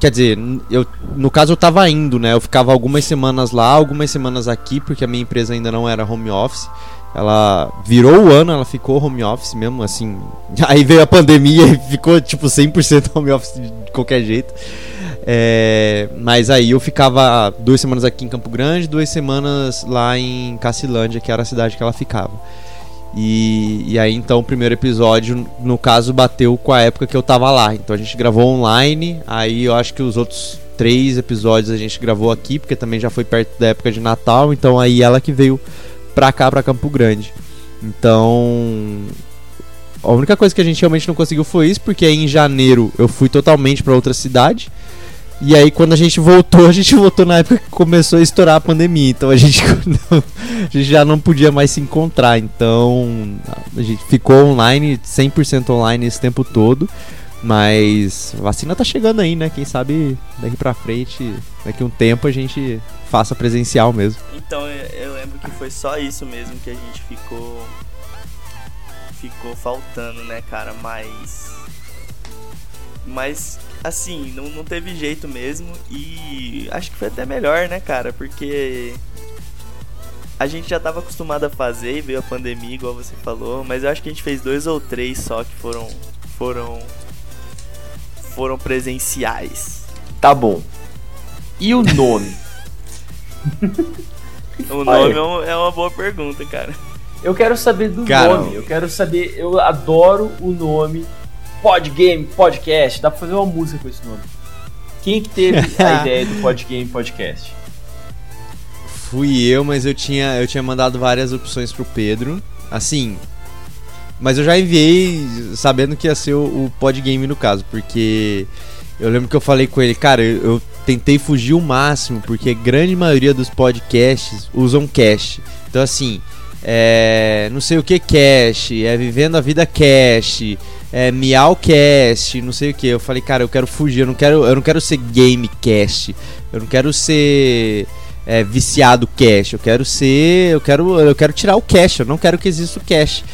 Quer dizer, eu, no caso eu tava indo, né? Eu ficava algumas semanas lá, algumas semanas aqui, porque a minha empresa ainda não era home office. Ela virou o ano, ela ficou home office mesmo, assim. Aí veio a pandemia e ficou tipo 100% home office de qualquer jeito. É, mas aí eu ficava duas semanas aqui em Campo Grande, duas semanas lá em Cacilândia, que era a cidade que ela ficava. E, e aí então o primeiro episódio, no caso, bateu com a época que eu tava lá. Então a gente gravou online, aí eu acho que os outros três episódios a gente gravou aqui, porque também já foi perto da época de Natal, então aí ela que veio pra cá, pra Campo Grande. Então. A única coisa que a gente realmente não conseguiu foi isso, porque em janeiro eu fui totalmente para outra cidade. E aí quando a gente voltou, a gente voltou na época que começou a estourar a pandemia. Então a gente, a gente já não podia mais se encontrar. Então a gente ficou online, 100% online esse tempo todo. Mas vacina tá chegando aí, né? Quem sabe daqui pra frente, daqui um tempo a gente faça presencial mesmo. Então eu lembro que foi só isso mesmo que a gente ficou. Ficou faltando, né, cara? Mas. Mas, assim, não, não teve jeito mesmo. E acho que foi até melhor, né, cara? Porque. A gente já tava acostumado a fazer e veio a pandemia, igual você falou. Mas eu acho que a gente fez dois ou três só que foram. Foram foram presenciais? Tá bom. E o nome? o nome é, um, é, uma boa pergunta, cara. Eu quero saber do cara, nome. Eu quero saber. Eu adoro o nome Podgame Podcast. Dá pra fazer uma música com esse nome. Quem que teve a ideia do Podgame Podcast? Fui eu, mas eu tinha, eu tinha mandado várias opções pro Pedro. Assim, mas eu já enviei sabendo que ia ser o, o Podgame no caso, porque eu lembro que eu falei com ele, cara, eu, eu tentei fugir o máximo, porque a grande maioria dos podcasts usam cache. Então assim, é, não sei o que cache, é vivendo a vida cache, é Meowcast, não sei o que. Eu falei, cara, eu quero fugir, eu não quero, eu não quero ser gamecast, eu não quero ser é, viciado cache, eu quero ser, eu quero, eu quero tirar o cache, eu não quero que exista o cache.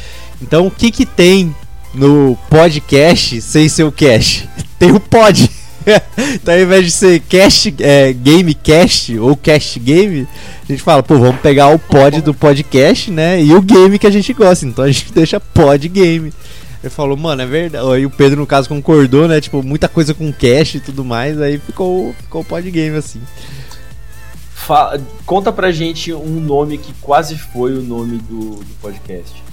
Então o que que tem no podcast sem ser o cash? Tem o pod. então ao invés de ser cast, é, game cast ou cast game, a gente fala, pô, vamos pegar o pod do podcast, né? E o game que a gente gosta. Então a gente deixa pod game. Ele falou, mano, é verdade. Aí o Pedro, no caso, concordou, né? Tipo, muita coisa com cash e tudo mais. Aí ficou, ficou o pod game assim. Fala, conta pra gente um nome que quase foi o nome do, do podcast.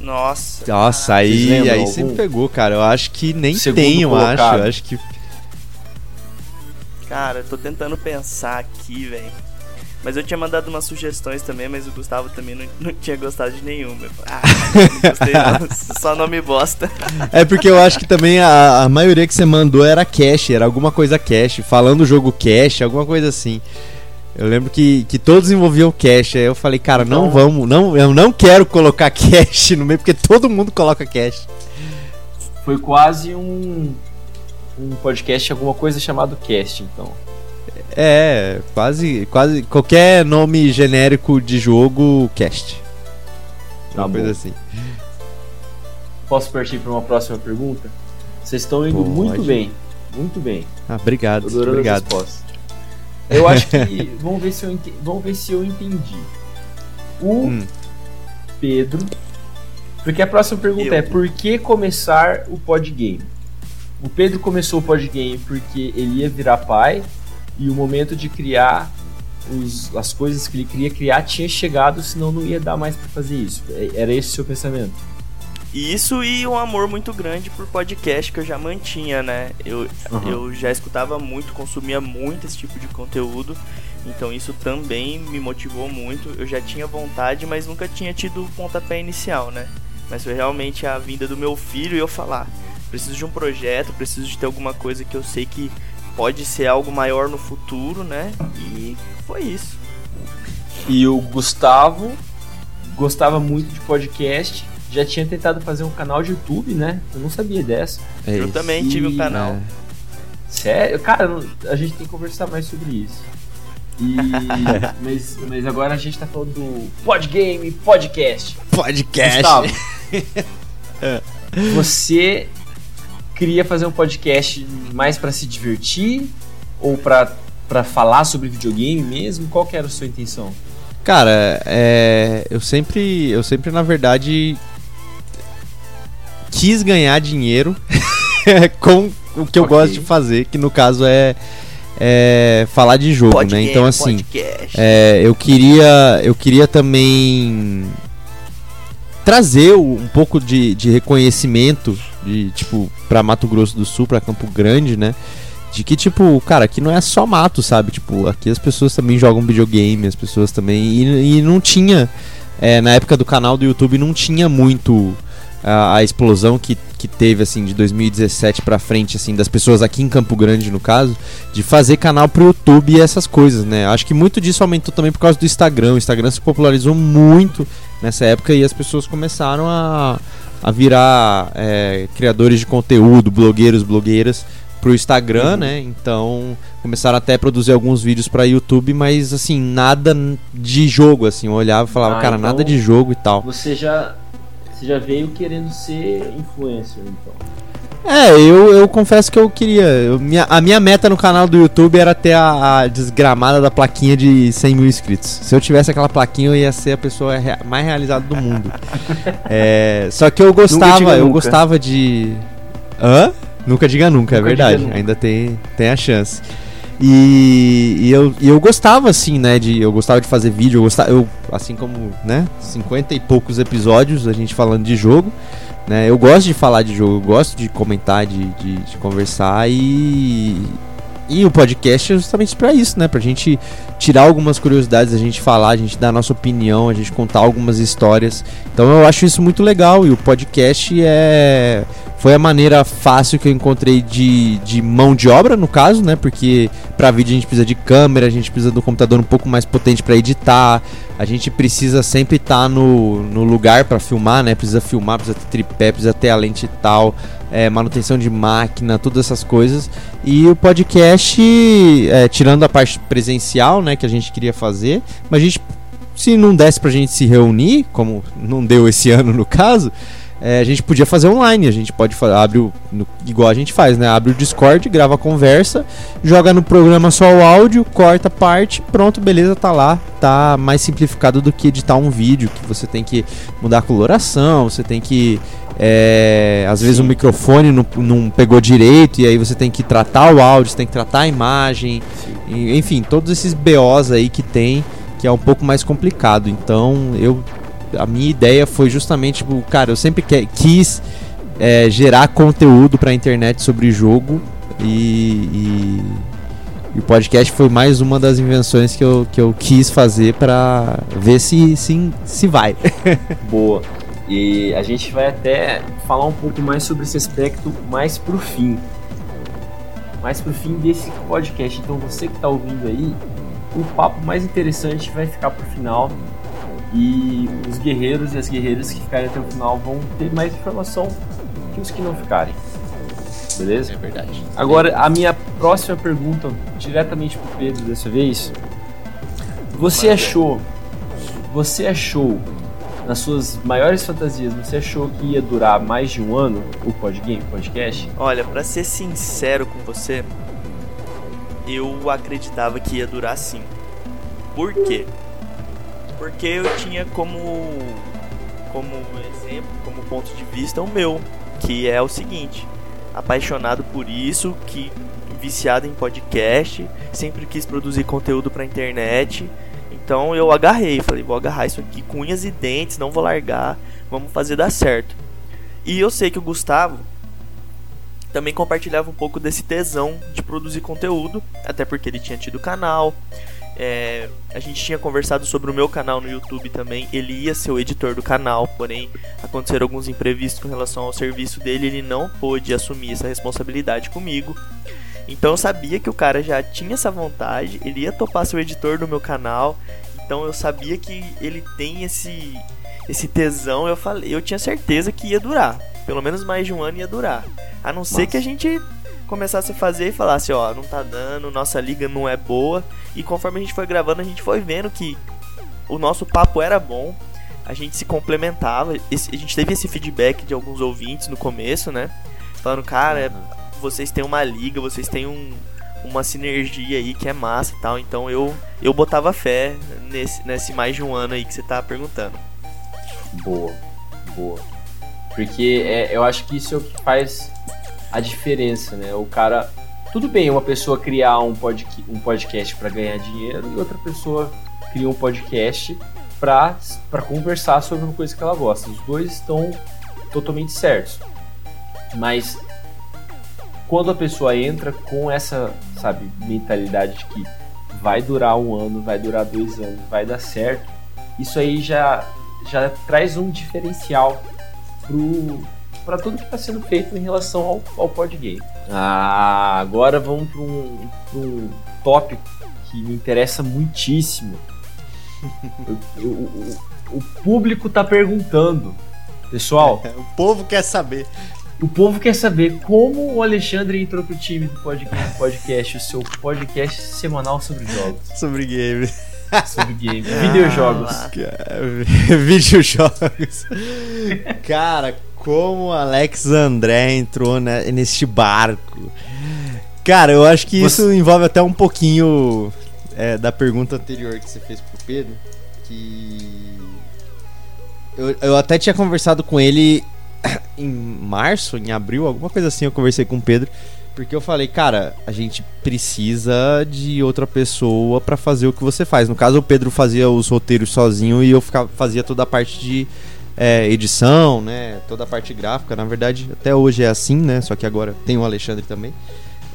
Nossa. Nossa, aí, aí você me pegou, cara. Eu acho que nem tem, eu acho. Eu acho que. Cara, eu tô tentando pensar aqui, velho. Mas eu tinha mandado umas sugestões também, mas o Gustavo também não, não tinha gostado de nenhuma. Ah, não gostei não. Só nome bosta. É porque eu acho que também a, a maioria que você mandou era cash, era alguma coisa cash, falando o jogo cash, alguma coisa assim. Eu lembro que, que todos envolviam cash. Aí eu falei, cara, não, não vamos, não, eu não quero colocar cash no meio, porque todo mundo coloca cash. Foi quase um, um podcast, alguma coisa chamado cast, então. É, quase, quase qualquer nome genérico de jogo, cast. Tá uma coisa assim. Posso partir para uma próxima pergunta? Vocês estão indo Pode. muito bem, muito bem. Ah, obrigado. Obrigado. Eu acho que vamos ver se eu entendi, vamos ver se eu entendi. O hum. Pedro, porque a próxima pergunta eu. é por que começar o podgame? O Pedro começou o podgame porque ele ia virar pai e o momento de criar os, as coisas que ele queria criar tinha chegado, senão não ia dar mais para fazer isso. É, era esse o seu pensamento? Isso e um amor muito grande por podcast que eu já mantinha, né? Eu, uhum. eu já escutava muito, consumia muito esse tipo de conteúdo, então isso também me motivou muito. Eu já tinha vontade, mas nunca tinha tido o pontapé inicial, né? Mas foi realmente a vinda do meu filho e eu falar: preciso de um projeto, preciso de ter alguma coisa que eu sei que pode ser algo maior no futuro, né? E foi isso. E o Gustavo gostava muito de podcast, já tinha tentado fazer um canal de YouTube, né? Eu não sabia dessa. É eu também tive um canal. É. Sério? Cara, a gente tem que conversar mais sobre isso. E, mas, mas agora a gente tá falando do Podgame Podcast. Podcast. Gustavo, você queria fazer um podcast mais para se divertir ou para para falar sobre videogame mesmo? Qual que era a sua intenção? Cara, é, eu sempre, eu sempre na verdade quis ganhar dinheiro com o que eu okay. gosto de fazer, que no caso é, é falar de jogo, né? Game, então assim, é, eu queria, eu queria também trazer um pouco de, de reconhecimento de tipo para Mato Grosso do Sul, para Campo Grande, né? De que tipo, cara, aqui não é só mato, sabe? Tipo, aqui as pessoas também jogam videogame, as pessoas também e, e não tinha é, na época do canal do YouTube não tinha muito a, a, explosão que, que teve assim de 2017 para frente assim das pessoas aqui em Campo Grande no caso de fazer canal pro YouTube e essas coisas né acho que muito disso aumentou também por causa do Instagram o Instagram se popularizou muito nessa época e as pessoas começaram a, a virar é, criadores de conteúdo blogueiros blogueiras pro Instagram, uhum. né? Então começaram até a produzir alguns vídeos para YouTube, mas assim, nada de jogo, assim, eu olhava e falava, ah, cara, então nada de jogo e tal. Você já você já veio querendo ser influencer, então. É, eu, eu confesso que eu queria. Eu, minha, a minha meta no canal do YouTube era ter a, a, desgramada da plaquinha de 100 mil inscritos. Se eu tivesse aquela plaquinha, eu ia ser a pessoa rea, mais realizada do mundo. é, só que eu gostava, eu gostava de. Hã? Nunca diga nunca, é nunca é verdade. Nunca. Ainda tem, tem a chance. E, e, eu, e eu gostava, assim, né? De, eu gostava de fazer vídeo, eu gostava, eu, assim como, né? 50 e poucos episódios a gente falando de jogo. Né? Eu gosto de falar de jogo, gosto de comentar, de, de, de conversar e. E o podcast é justamente para isso, né? Pra gente tirar algumas curiosidades, a gente falar, a gente dar a nossa opinião, a gente contar algumas histórias. Então eu acho isso muito legal e o podcast é foi a maneira fácil que eu encontrei de, de mão de obra, no caso, né? Porque para vídeo a gente precisa de câmera, a gente precisa um computador um pouco mais potente para editar, a gente precisa sempre estar tá no, no lugar para filmar, né? Precisa filmar, precisa ter tripé, precisa ter a lente e tal, é, manutenção de máquina, todas essas coisas. E o podcast, é, tirando a parte presencial, né? Que a gente queria fazer, mas a gente, se não desse pra gente se reunir, como não deu esse ano no caso é, a gente podia fazer online. A gente pode abre o, no, igual a gente faz, né? Abre o Discord, grava a conversa, joga no programa só o áudio, corta parte, pronto, beleza, tá lá. Tá mais simplificado do que editar um vídeo, que você tem que mudar a coloração, você tem que. É, às vezes o microfone não, não pegou direito e aí você tem que tratar o áudio, você tem que tratar a imagem, e, enfim, todos esses BOs aí que tem, que é um pouco mais complicado. Então eu a minha ideia foi justamente, tipo, cara, eu sempre que, quis é, gerar conteúdo pra internet sobre jogo e, e, e, o podcast foi mais uma das invenções que eu, que eu quis fazer pra ver se, se, se vai. Boa. E a gente vai até falar um pouco mais sobre esse aspecto mais pro fim. Mais pro fim desse podcast. Então você que tá ouvindo aí, o papo mais interessante vai ficar pro final e os guerreiros e as guerreiras que ficarem até o final vão ter mais informação que os que não ficarem. Beleza? É verdade. Agora, a minha próxima pergunta, diretamente pro Pedro dessa vez. Você achou. Você achou, nas suas maiores fantasias, você achou que ia durar mais de um ano o podgame, podcast? Olha, para ser sincero com você, eu acreditava que ia durar sim. Por quê? Porque eu tinha como como exemplo, como ponto de vista o meu, que é o seguinte: apaixonado por isso, que viciado em podcast, sempre quis produzir conteúdo para internet. Então eu agarrei, falei, vou agarrar isso aqui com unhas e dentes, não vou largar, vamos fazer dar certo. E eu sei que o Gustavo também compartilhava um pouco desse tesão de produzir conteúdo, até porque ele tinha tido canal, é, a gente tinha conversado sobre o meu canal no YouTube também. Ele ia ser o editor do canal, porém aconteceram alguns imprevistos com relação ao serviço dele. Ele não pôde assumir essa responsabilidade comigo. Então eu sabia que o cara já tinha essa vontade, ele ia topar ser o editor do meu canal. Então eu sabia que ele tem esse esse tesão. Eu falei, eu tinha certeza que ia durar, pelo menos mais de um ano ia durar. A não ser que a gente começasse a fazer e falasse, ó, não tá dando, nossa liga não é boa. E conforme a gente foi gravando, a gente foi vendo que o nosso papo era bom, a gente se complementava. A gente teve esse feedback de alguns ouvintes no começo, né? Falando, cara, uhum. Vocês têm uma liga, vocês têm um, uma sinergia aí que é massa e tal. Então eu, eu botava fé nesse, nesse mais de um ano aí que você tá perguntando. Boa, boa. Porque é, eu acho que isso é o que faz a diferença, né? O cara. Tudo bem uma pessoa criar um, pod, um podcast para ganhar dinheiro e outra pessoa cria um podcast para conversar sobre uma coisa que ela gosta. Os dois estão totalmente certos. Mas quando a pessoa entra com essa, sabe, mentalidade de que vai durar um ano, vai durar dois anos, vai dar certo, isso aí já, já traz um diferencial para tudo que está sendo feito em relação ao, ao podgame. Ah, agora vamos para um, um tópico que me interessa muitíssimo. o, o, o, público está perguntando. Pessoal, o povo quer saber. O povo quer saber como o Alexandre entrou pro time do podcast, podcast o seu podcast semanal sobre jogos. Sobre games. Sobre games. Videojogos. Ah, videojogos. Cara, como Alex André entrou né, neste barco. Cara, eu acho que você... isso envolve até um pouquinho é, da pergunta anterior que você fez pro Pedro. Que. Eu, eu até tinha conversado com ele em março, em abril, alguma coisa assim. Eu conversei com o Pedro. Porque eu falei, cara, a gente precisa de outra pessoa para fazer o que você faz. No caso, o Pedro fazia os roteiros sozinho e eu ficava, fazia toda a parte de é, edição, né? Toda a parte gráfica. Na verdade, até hoje é assim, né? Só que agora tem o Alexandre também.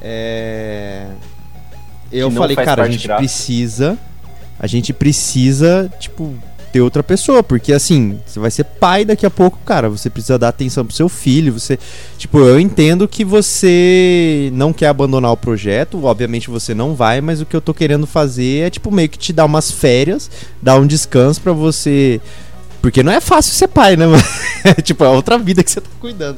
É... Eu falei, cara, a gente gráfica. precisa. A gente precisa, tipo, ter outra pessoa, porque assim, você vai ser pai daqui a pouco, cara, você precisa dar atenção pro seu filho, você, tipo, eu entendo que você não quer abandonar o projeto, obviamente você não vai, mas o que eu tô querendo fazer é tipo meio que te dar umas férias, dar um descanso para você porque não é fácil ser pai, né? tipo, é outra vida que você tá cuidando.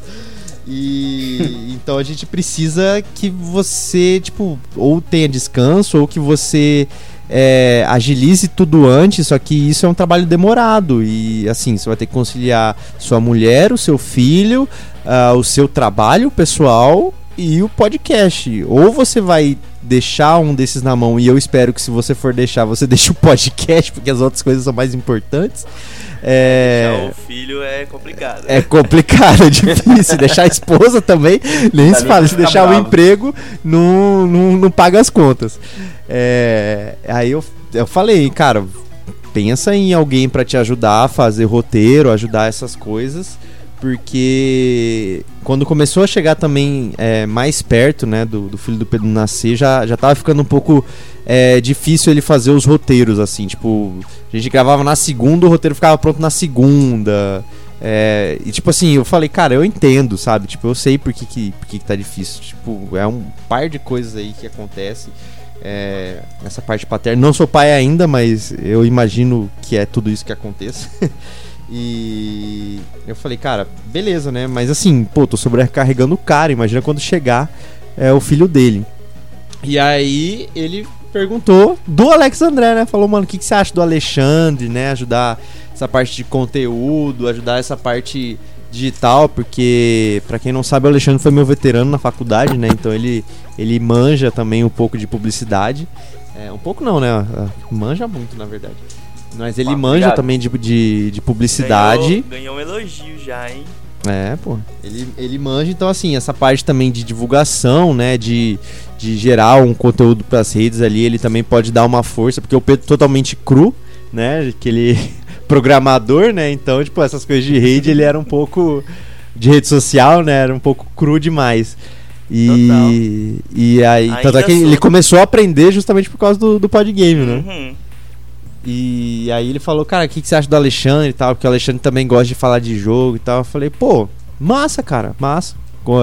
E então a gente precisa que você, tipo, ou tenha descanso, ou que você é, agilize tudo antes, só que isso é um trabalho demorado. E assim, você vai ter que conciliar sua mulher, o seu filho, uh, o seu trabalho pessoal e o podcast. Ou você vai deixar um desses na mão, e eu espero que se você for deixar, você deixe o podcast, porque as outras coisas são mais importantes. É... Deixar o filho é complicado. É complicado, é difícil. deixar a esposa também, nem tá se fala. Se deixar bravo. o emprego, não, não, não paga as contas. É... Aí eu, eu falei, cara, pensa em alguém para te ajudar a fazer roteiro, ajudar essas coisas porque quando começou a chegar também é, mais perto né, do, do, filho do Pedro nascer, já, já tava ficando um pouco é, difícil ele fazer os roteiros, assim, tipo, a gente gravava na segunda, o roteiro ficava pronto na segunda. É, e tipo assim, eu falei, cara, eu entendo, sabe? Tipo, eu sei por que, que, por que, que tá difícil. Tipo, é um par de coisas aí que acontece. É, nessa parte paterna. Não sou pai ainda, mas eu imagino que é tudo isso que aconteça. E eu falei, cara, beleza, né? Mas assim, pô, tô sobrecarregando o cara. Imagina quando chegar é, o filho dele. E aí ele perguntou do Alex André, né? Falou, mano, o que, que você acha do Alexandre, né? Ajudar essa parte de conteúdo, ajudar essa parte digital, porque para quem não sabe, o Alexandre foi meu veterano na faculdade, né? Então ele, ele manja também um pouco de publicidade. É, um pouco não, né? Manja muito, na verdade. Mas ele ah, manja obrigado. também de, de, de publicidade. Ganhou, ganhou, um elogio já, hein? É, pô. Ele, ele manja, então, assim, essa parte também de divulgação, né? De, de gerar um conteúdo para as redes ali, ele também pode dar uma força, porque o Pedro é totalmente cru, né? Que ele programador, né? Então, tipo, essas coisas de rede, ele era um pouco de rede social, né? Era um pouco cru demais. E, e aí, tanto é que ele começou a aprender justamente por causa do, do podgame, né? Uhum. E aí ele falou, cara, o que, que você acha do Alexandre e tal? Porque o Alexandre também gosta de falar de jogo e tal. Eu falei, pô, massa, cara, massa.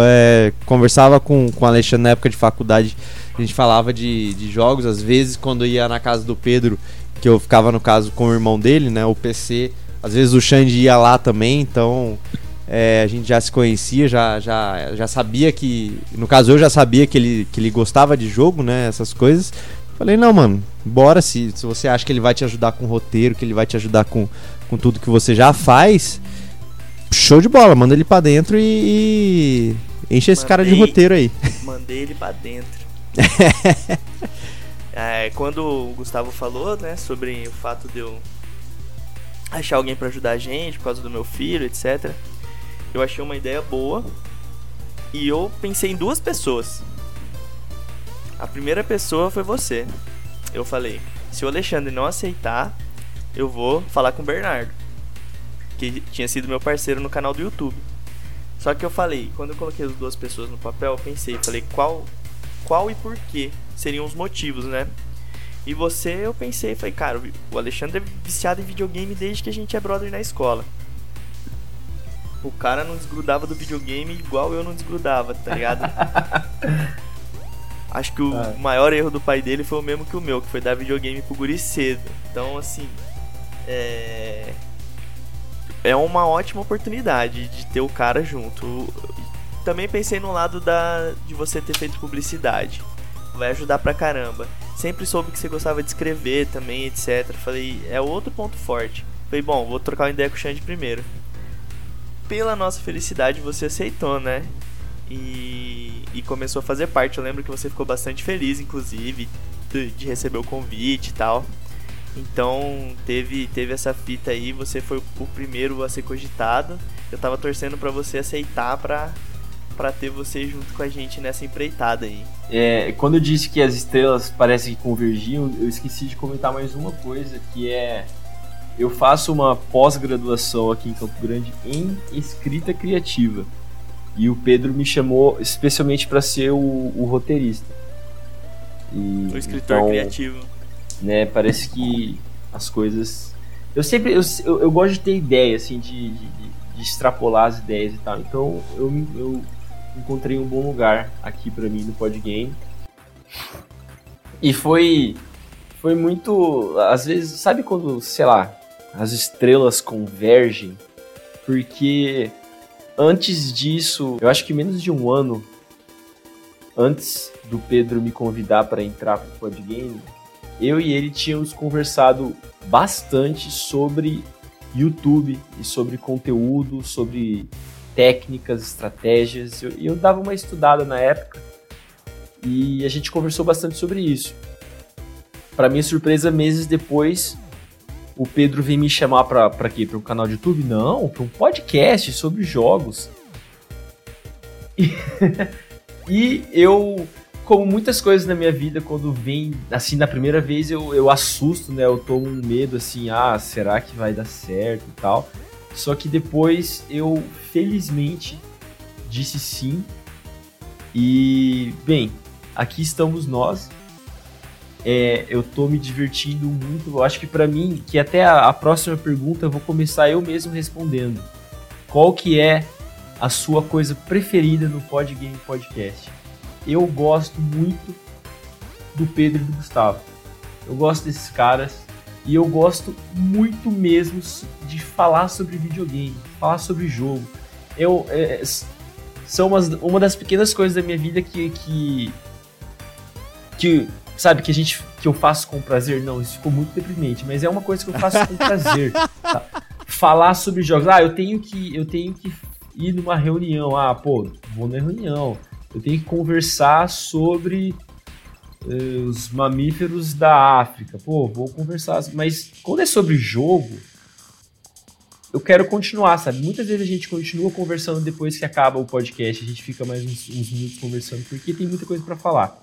É, conversava com, com o Alexandre na época de faculdade, a gente falava de, de jogos, às vezes quando ia na casa do Pedro, que eu ficava no caso com o irmão dele, né, o PC, às vezes o Xande ia lá também, então é, a gente já se conhecia, já, já, já sabia que, no caso eu já sabia que ele, que ele gostava de jogo, né, essas coisas, Falei, não, mano, bora se, se você acha que ele vai te ajudar com o roteiro, que ele vai te ajudar com, com tudo que você já faz, show de bola, manda ele pra dentro e, e enche esse mandei, cara de roteiro aí. Mandei ele pra dentro. é, quando o Gustavo falou, né, sobre o fato de eu achar alguém para ajudar a gente por causa do meu filho, etc. Eu achei uma ideia boa e eu pensei em duas pessoas. A primeira pessoa foi você. Eu falei: se o Alexandre não aceitar, eu vou falar com o Bernardo, que tinha sido meu parceiro no canal do YouTube. Só que eu falei, quando eu coloquei as duas pessoas no papel, eu pensei, falei qual, qual e por que seriam os motivos, né? E você, eu pensei, falei, cara, o Alexandre é viciado em videogame desde que a gente é brother na escola. O cara não desgrudava do videogame igual eu não desgrudava, tá ligado? Acho que o ah. maior erro do pai dele foi o mesmo que o meu, que foi dar videogame pro guri cedo. Então, assim, é... É uma ótima oportunidade de ter o cara junto. Também pensei no lado da de você ter feito publicidade. Vai ajudar pra caramba. Sempre soube que você gostava de escrever também, etc. Falei, é outro ponto forte. Falei, bom, vou trocar uma ideia com o Xande primeiro. Pela nossa felicidade, você aceitou, né? E, e começou a fazer parte. Eu lembro que você ficou bastante feliz, inclusive, de, de receber o convite e tal. Então teve, teve essa fita aí, você foi o primeiro a ser cogitado. Eu tava torcendo para você aceitar pra, pra ter você junto com a gente nessa empreitada aí. É, quando eu disse que as estrelas parecem que convergiam, eu esqueci de comentar mais uma coisa, que é eu faço uma pós-graduação aqui em Campo Grande em escrita criativa. E o Pedro me chamou especialmente para ser o, o roteirista. E, o escritor então, criativo. Né, parece que as coisas. Eu sempre. Eu, eu, eu gosto de ter ideia, assim, de, de, de, extrapolar as ideias e tal. Então eu, eu encontrei um bom lugar aqui para mim no Podgame. E foi. Foi muito. Às vezes, sabe quando, sei lá, as estrelas convergem? Porque Antes disso, eu acho que menos de um ano antes do Pedro me convidar para entrar pro Podgame, eu e ele tínhamos conversado bastante sobre YouTube e sobre conteúdo, sobre técnicas, estratégias. E eu, eu dava uma estudada na época e a gente conversou bastante sobre isso. Para minha surpresa, meses depois, o Pedro vem me chamar para quê? Para um canal de YouTube? Não, para um podcast sobre jogos. E, e eu como muitas coisas na minha vida, quando vem, assim, na primeira vez eu, eu assusto, né? Eu tomo um medo, assim, ah, será que vai dar certo e tal. Só que depois eu, felizmente, disse sim. E, bem, aqui estamos nós. É, eu tô me divertindo muito. Eu acho que para mim, que até a, a próxima pergunta eu vou começar eu mesmo respondendo. Qual que é a sua coisa preferida no Podgame Podcast? eu gosto muito do Pedro e do Gustavo. Eu gosto desses caras e eu gosto muito mesmo de falar sobre videogame, falar sobre jogo. Eu é, são umas, uma das pequenas coisas da minha vida que, que que sabe que a gente que eu faço com prazer. Não, isso ficou muito deprimente, mas é uma coisa que eu faço com prazer. Tá? Falar sobre jogos. Ah, eu tenho que eu tenho que ir numa reunião. Ah, pô, vou na reunião eu tenho que conversar sobre uh, os mamíferos da África. Pô, vou conversar. Mas quando é sobre jogo, eu quero continuar, sabe? Muitas vezes a gente continua conversando depois que acaba o podcast, a gente fica mais uns, uns minutos conversando, porque tem muita coisa para falar.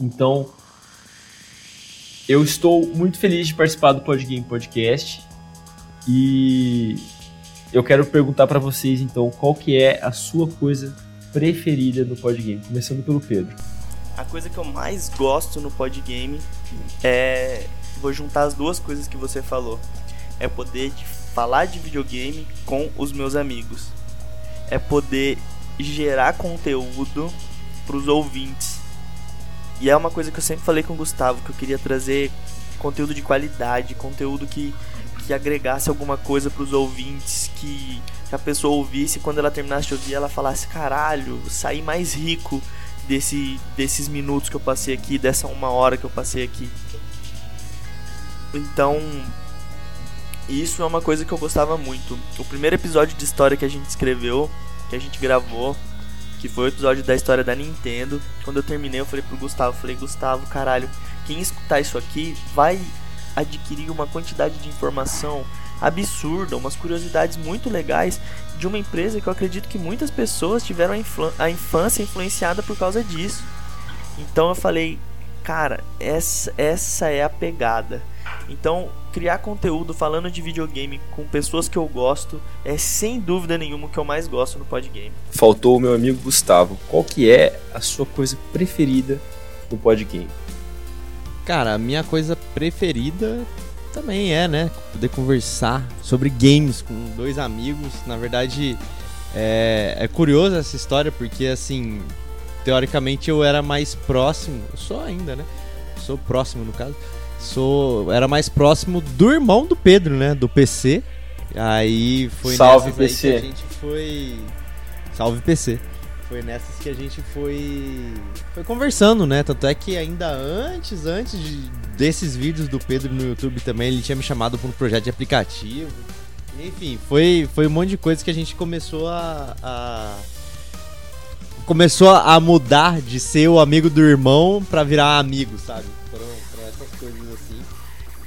Então, eu estou muito feliz de participar do Podgame Podcast e eu quero perguntar para vocês então qual que é a sua coisa preferida no podgame? Começando pelo Pedro. A coisa que eu mais gosto no podgame é. Vou juntar as duas coisas que você falou. É poder de falar de videogame com os meus amigos. É poder gerar conteúdo para os ouvintes. E é uma coisa que eu sempre falei com o Gustavo, que eu queria trazer conteúdo de qualidade, conteúdo que, que agregasse alguma coisa para os ouvintes, que que a pessoa ouvisse quando ela terminasse de ouvir, ela falasse: caralho, saí mais rico desse, desses minutos que eu passei aqui, dessa uma hora que eu passei aqui. Então, isso é uma coisa que eu gostava muito. O primeiro episódio de história que a gente escreveu, que a gente gravou, que foi o episódio da história da Nintendo. Quando eu terminei, eu falei pro Gustavo, falei, Gustavo, caralho, quem escutar isso aqui vai adquirir uma quantidade de informação absurda, umas curiosidades muito legais de uma empresa que eu acredito que muitas pessoas tiveram a, a infância influenciada por causa disso. Então eu falei, cara, essa, essa é a pegada. Então, criar conteúdo falando de videogame com pessoas que eu gosto é sem dúvida nenhuma o que eu mais gosto no podgame. Faltou o meu amigo Gustavo. Qual que é a sua coisa preferida no podgame? Cara, a minha coisa preferida também é, né? Poder conversar sobre games com dois amigos. Na verdade, é, é curioso essa história porque, assim, teoricamente eu era mais próximo, sou ainda, né? Sou próximo no caso. Sou, era mais próximo do irmão do Pedro, né? Do PC. Aí foi Salve PC. que a gente foi. Salve PC foi nessas que a gente foi foi conversando, né? Tanto é que ainda antes, antes de, desses vídeos do Pedro no YouTube também, ele tinha me chamado para um projeto de aplicativo. Enfim, foi, foi um monte de coisa que a gente começou a, a começou a mudar de ser o amigo do irmão para virar amigo, sabe? Coisas assim.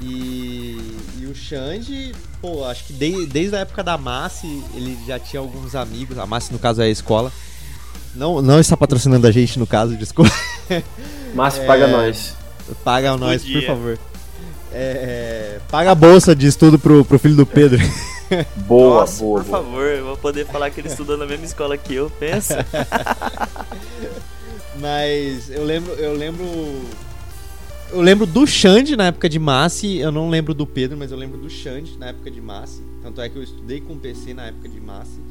E, e o Xande, pô, acho que de, desde a época da Massi, ele já tinha alguns amigos. A Massi, no caso, é a escola. Não, não está patrocinando a gente, no caso, desculpa. Márcio, é... paga nós. Paga nós, por favor. É... Paga a bolsa de estudo pro, pro filho do Pedro. Boa, Nossa, boa. Por boa. favor, eu vou poder falar que ele estudou na mesma escola que eu, pensa. Mas eu lembro, eu lembro. Eu lembro do Xande na época de Massi, eu não lembro do Pedro, mas eu lembro do Xande na época de Massi. Tanto é que eu estudei com PC na época de Massi.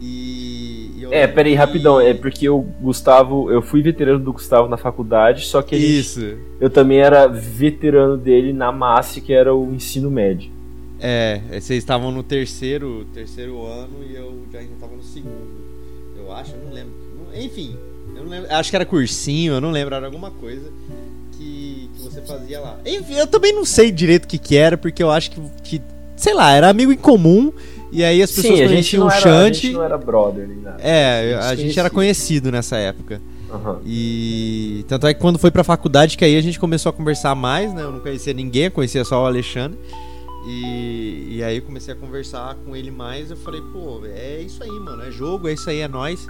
E, e é, peraí, que... rapidão. É porque o Gustavo. Eu fui veterano do Gustavo na faculdade, só que Isso. Gente, eu também era veterano dele na MASSE, que era o ensino médio. É, vocês estavam no terceiro, terceiro ano e eu já estava no segundo. Eu acho, eu não lembro. Enfim, eu não lembro, acho que era cursinho, eu não lembro, era alguma coisa que, que você fazia lá. Enfim, eu também não sei direito o que, que era, porque eu acho que, que, sei lá, era amigo em comum. E aí as pessoas Sim, a gente, conheciam não o era, a gente não era brother nem nada. É, a A gente gente era conhecido nessa época. Aham. E tanto é que quando foi pra faculdade que aí a gente começou a conversar mais, né? Eu não conhecia ninguém, eu conhecia só o Alexandre. E, e aí eu comecei a conversar com ele mais, eu falei, pô, é isso aí, mano, é jogo, é isso aí, é nós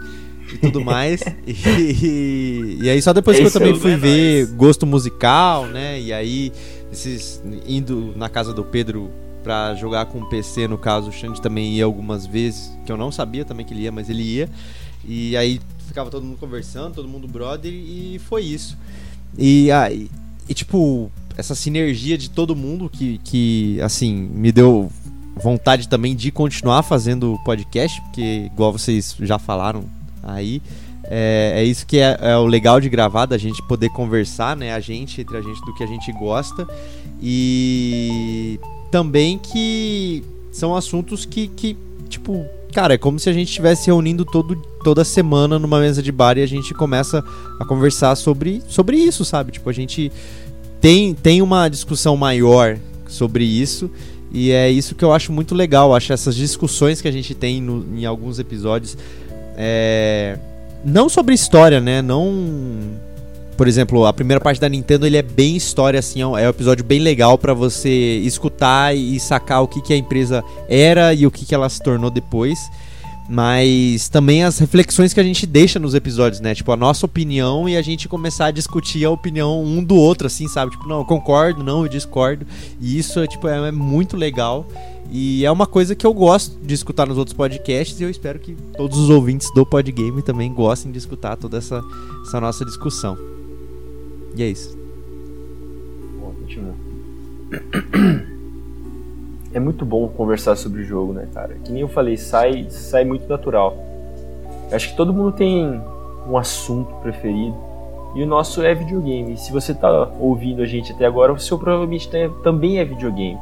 e tudo mais. e, e aí só depois que eu também fui é ver nóis. gosto musical, né? E aí esses indo na casa do Pedro pra jogar com o PC, no caso, o Xande também ia algumas vezes, que eu não sabia também que ele ia, mas ele ia. E aí ficava todo mundo conversando, todo mundo brother, e foi isso. E aí, e, tipo, essa sinergia de todo mundo que, que, assim, me deu vontade também de continuar fazendo o podcast, porque, igual vocês já falaram aí, é, é isso que é, é o legal de gravar, da gente poder conversar, né, a gente, entre a gente, do que a gente gosta. E também que são assuntos que, que tipo, cara, é como se a gente estivesse reunindo todo, toda semana numa mesa de bar e a gente começa a conversar sobre, sobre isso, sabe? Tipo, a gente tem, tem uma discussão maior sobre isso e é isso que eu acho muito legal. Acho essas discussões que a gente tem no- em alguns episódios, é, não sobre história, né? Não por exemplo, a primeira parte da Nintendo ele é bem história, assim, é um é episódio bem legal pra você escutar e sacar o que, que a empresa era e o que, que ela se tornou depois. Mas também as reflexões que a gente deixa nos episódios, né? Tipo, a nossa opinião e a gente começar a discutir a opinião um do outro, assim, sabe? Tipo, não, eu concordo, não, eu discordo. E isso, é, tipo, é, é muito legal. E é uma coisa que eu gosto de escutar nos outros podcasts e eu espero que todos os ouvintes do Podgame também gostem de escutar toda essa, essa nossa discussão. E é isso. Continua. É muito bom conversar sobre o jogo, né, cara? Que nem eu falei, sai, sai muito natural. Eu acho que todo mundo tem um assunto preferido. E o nosso é videogame. Se você tá ouvindo a gente até agora, o seu provavelmente também é videogame.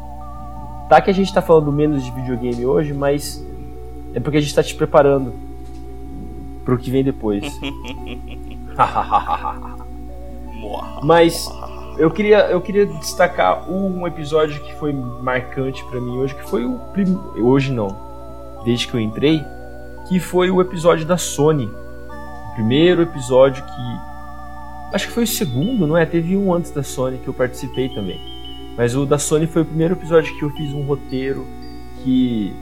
Tá que a gente tá falando menos de videogame hoje, mas é porque a gente tá te preparando pro que vem depois. Mas eu queria, eu queria destacar um episódio que foi marcante pra mim hoje, que foi o prim... hoje não, desde que eu entrei, que foi o episódio da Sony. O primeiro episódio que acho que foi o segundo, não é? Teve um antes da Sony que eu participei também. Mas o da Sony foi o primeiro episódio que eu fiz um roteiro que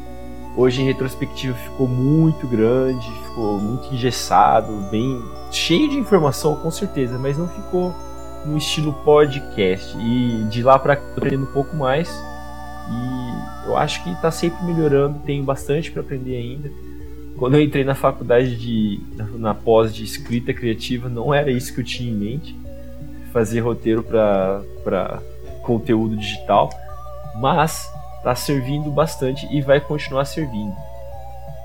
hoje em retrospectiva ficou muito grande, ficou muito engessado, bem cheio de informação com certeza, mas não ficou no estilo podcast. E de lá eu tô aprendendo um pouco mais. E eu acho que tá sempre melhorando, tenho bastante para aprender ainda. Quando eu entrei na faculdade de na, pós de escrita criativa, não era isso que eu tinha em mente, fazer roteiro para para conteúdo digital, mas tá servindo bastante e vai continuar servindo.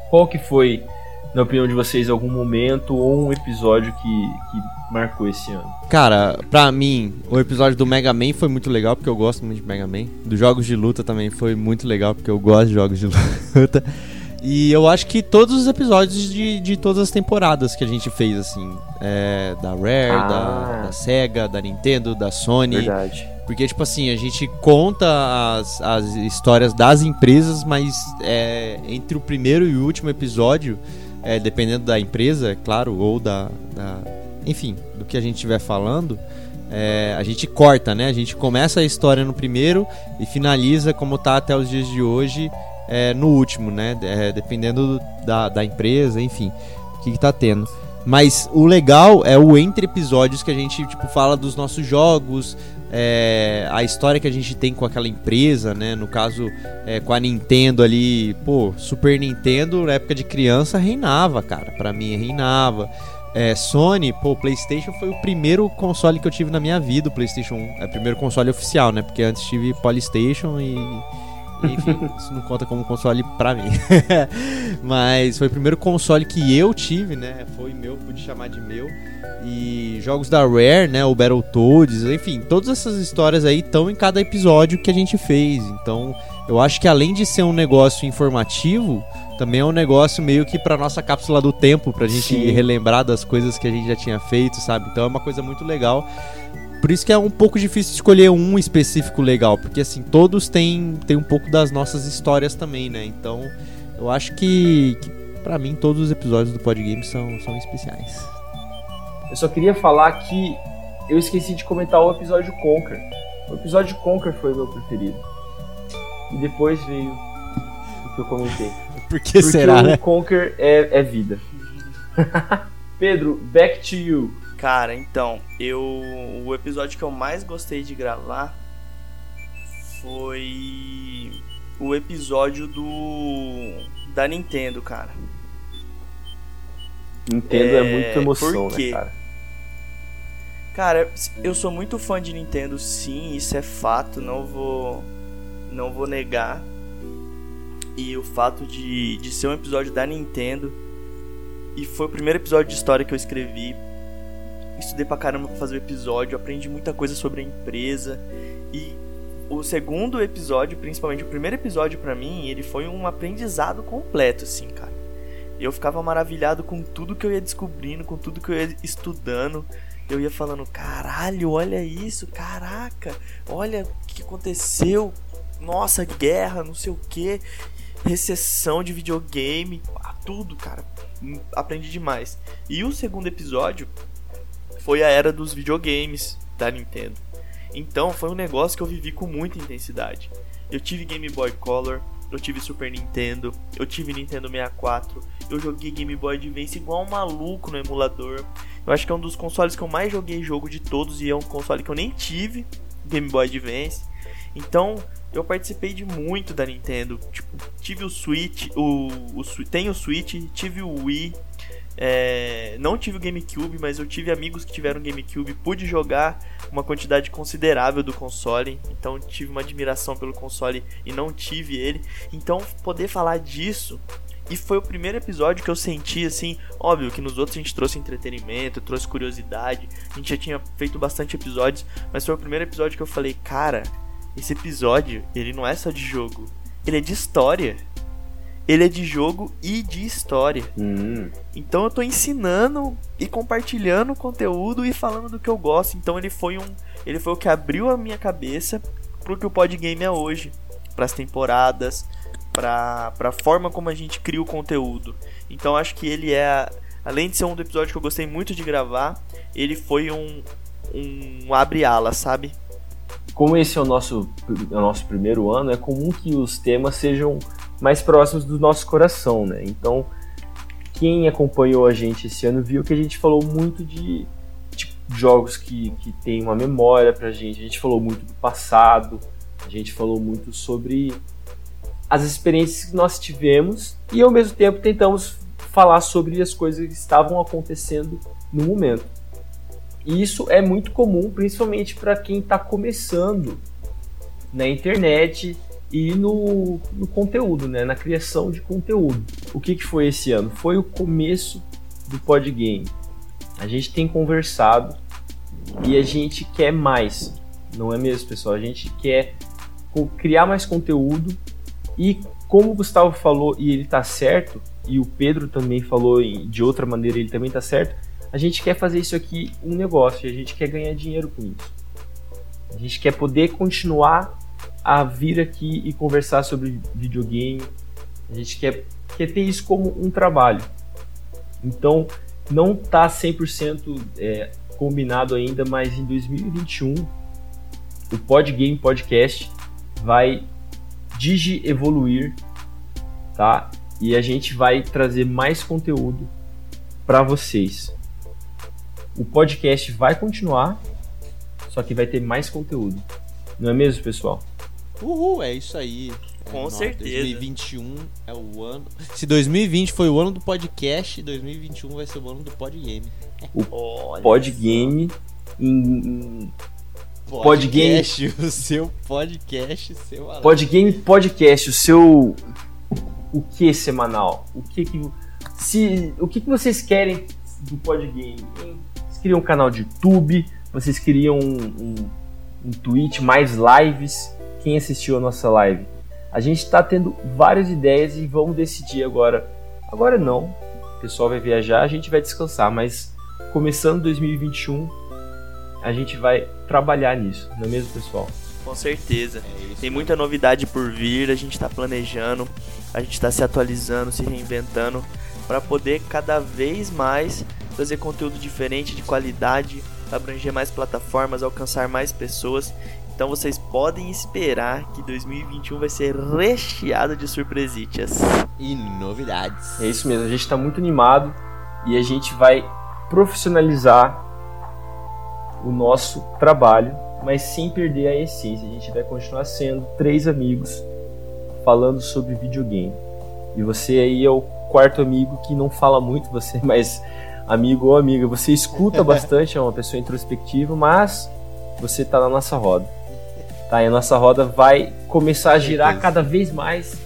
Qual que foi, na opinião de vocês, algum momento ou um episódio que, que marcou esse ano? Cara, pra mim, o episódio do Mega Man foi muito legal, porque eu gosto muito de Mega Man. Dos jogos de luta também foi muito legal, porque eu gosto de jogos de luta. E eu acho que todos os episódios de, de todas as temporadas que a gente fez, assim, é, da Rare, Ah. da, da Sega, da Nintendo, da Sony. Verdade. Porque, tipo assim, a gente conta as, as histórias das empresas, mas é, entre o primeiro e o último episódio, é, dependendo da empresa, é claro, ou da, da- Enfim, do que a gente estiver falando, é, a gente corta, né? A gente começa a história no primeiro e finaliza como tá até os dias de hoje é, no último, né? É, dependendo da, da empresa, enfim, o que, que tá tendo. Mas o legal é o entre episódios que a gente tipo, fala dos nossos jogos, é, a história que a gente tem com aquela empresa, né? No caso, é, com a Nintendo ali, pô, Super Nintendo, na época de criança, reinava, cara. Pra mim, reinava. É, Sony, pô, PlayStation foi o primeiro console que eu tive na minha vida, o PlayStation 1. É o primeiro console oficial, né? Porque antes tive Polystation e. Enfim, isso não conta como console pra mim. Mas foi o primeiro console que eu tive, né? Foi meu, pude chamar de meu. E jogos da Rare, né? O Battletoads, enfim, todas essas histórias aí estão em cada episódio que a gente fez. Então, eu acho que além de ser um negócio informativo, também é um negócio meio que pra nossa cápsula do tempo, pra gente Sim. relembrar das coisas que a gente já tinha feito, sabe? Então é uma coisa muito legal. Por isso que é um pouco difícil escolher um específico legal, porque assim, todos têm, têm um pouco das nossas histórias também, né? Então, eu acho que, que para mim todos os episódios do Podgame são, são especiais. Eu só queria falar que eu esqueci de comentar o episódio Conquer. O episódio Conquer foi o meu preferido. E depois veio o que eu comentei. Por que Porque será, o né? Conquer é, é vida. Pedro, back to you. Cara, então, eu. O episódio que eu mais gostei de gravar foi. O episódio do. Da Nintendo, cara. Nintendo é, É, muita emoção, por quê? né, cara? Cara, eu sou muito fã de Nintendo, sim, isso é fato, não vou. Não vou negar. E o fato de, de ser um episódio da Nintendo. E foi o primeiro episódio de história que eu escrevi. Estudei pra caramba pra fazer o episódio, aprendi muita coisa sobre a empresa. E o segundo episódio, principalmente o primeiro episódio pra mim, ele foi um aprendizado completo, assim, cara. Eu ficava maravilhado com tudo que eu ia descobrindo, com tudo que eu ia estudando. Eu ia falando, caralho, olha isso, caraca, olha o que aconteceu. Nossa, guerra, não sei o que, recessão de videogame, tudo, cara. Hum, Aprendi demais. E o segundo episódio foi a era dos videogames da Nintendo. Então foi um negócio que eu vivi com muita intensidade. Eu tive Game Boy Color, eu tive Super Nintendo, eu tive Nintendo 64, eu joguei Game Boy Advance igual um maluco no emulador. Eu acho que é um dos consoles que eu mais joguei jogo de todos e é um console que eu nem tive, Game Boy Advance. Então, eu participei de muito da Nintendo. Tipo, tive o Switch, o, o tenho o Switch, tive o Wii. É, não tive o GameCube, mas eu tive amigos que tiveram GameCube, pude jogar uma quantidade considerável do console, então tive uma admiração pelo console e não tive ele. Então, poder falar disso e foi o primeiro episódio que eu senti assim, óbvio que nos outros a gente trouxe entretenimento, trouxe curiosidade, a gente já tinha feito bastante episódios, mas foi o primeiro episódio que eu falei, cara, esse episódio, ele não é só de jogo, ele é de história. Ele é de jogo e de história. Hum, Então eu tô ensinando e compartilhando conteúdo e falando do que eu gosto. Então ele foi um, ele foi o que abriu a minha cabeça pro que o Podgame é hoje, pras temporadas, pra para forma como a gente cria o conteúdo. Então acho que ele é além de ser um episódio que eu gostei muito de gravar, ele foi um um abre ala, sabe? como esse é o nosso, é o nosso primeiro ano, é comum que os temas sejam mais próximos do nosso coração, né? Então, quem acompanhou a gente esse ano viu que a gente falou muito de, jogos que, que tem uma memória pra gente, a gente falou muito do passado, a gente falou muito sobre as experiências que nós tivemos e ao mesmo tempo tentamos falar sobre as coisas que estavam acontecendo no momento. E isso é muito comum, principalmente para quem está começando na internet e no, no conteúdo, né? na criação de conteúdo. O que, que foi esse ano? Foi o começo do Podgame. A gente tem conversado e a gente quer mais, não é mesmo, pessoal? A gente quer criar mais conteúdo e, como o Gustavo falou, e ele tá certo, e o Pedro também falou de outra maneira, ele também tá certo, a gente quer fazer isso aqui um negócio, e a gente quer ganhar dinheiro com isso. A gente quer poder continuar a vir aqui e conversar sobre videogame. A gente quer, quer ter isso como um trabalho. Então, não tá 100% é, combinado ainda, mas em 2021 o Podgame Podcast vai digi evoluir, tá? E a gente vai trazer mais conteúdo para vocês. O podcast vai continuar, só que vai ter mais conteúdo. Não é mesmo, pessoal? Uhul, é isso aí. É, Com nossa, certeza. 2021 é o ano. Se 2020 foi o ano do podcast, 2021 vai ser o ano do podgame. Olha Podgame em, em Podgame. Podcast, o seu podcast, seu. Podgame Podcast, o seu o que semanal? O que que se o que que vocês querem do Podgame? Vocês queriam um canal de YouTube? Vocês queriam um, um, um Twitch, mais lives? Quem assistiu a nossa live? A gente está tendo várias ideias e vamos decidir agora. Agora não. O pessoal vai viajar, a gente vai descansar, mas começando 2021, a gente vai trabalhar nisso, não é mesmo, pessoal? Com certeza. Tem muita novidade por vir, a gente está planejando, a gente está se atualizando, se reinventando para poder cada vez mais trazer conteúdo diferente, de qualidade, abranger mais plataformas, alcançar mais pessoas. Então vocês podem esperar que 2021 vai ser recheado de surpresitas. E novidades. É isso mesmo, a gente está muito animado e a gente vai profissionalizar o nosso trabalho, mas sem perder a essência. A gente vai continuar sendo três amigos falando sobre videogame. E você aí é o quarto amigo que não fala muito, você é mais amigo ou amiga. Você escuta bastante, é uma pessoa introspectiva, mas você está na nossa roda. Tá? E a nossa roda vai começar a girar cada vez mais,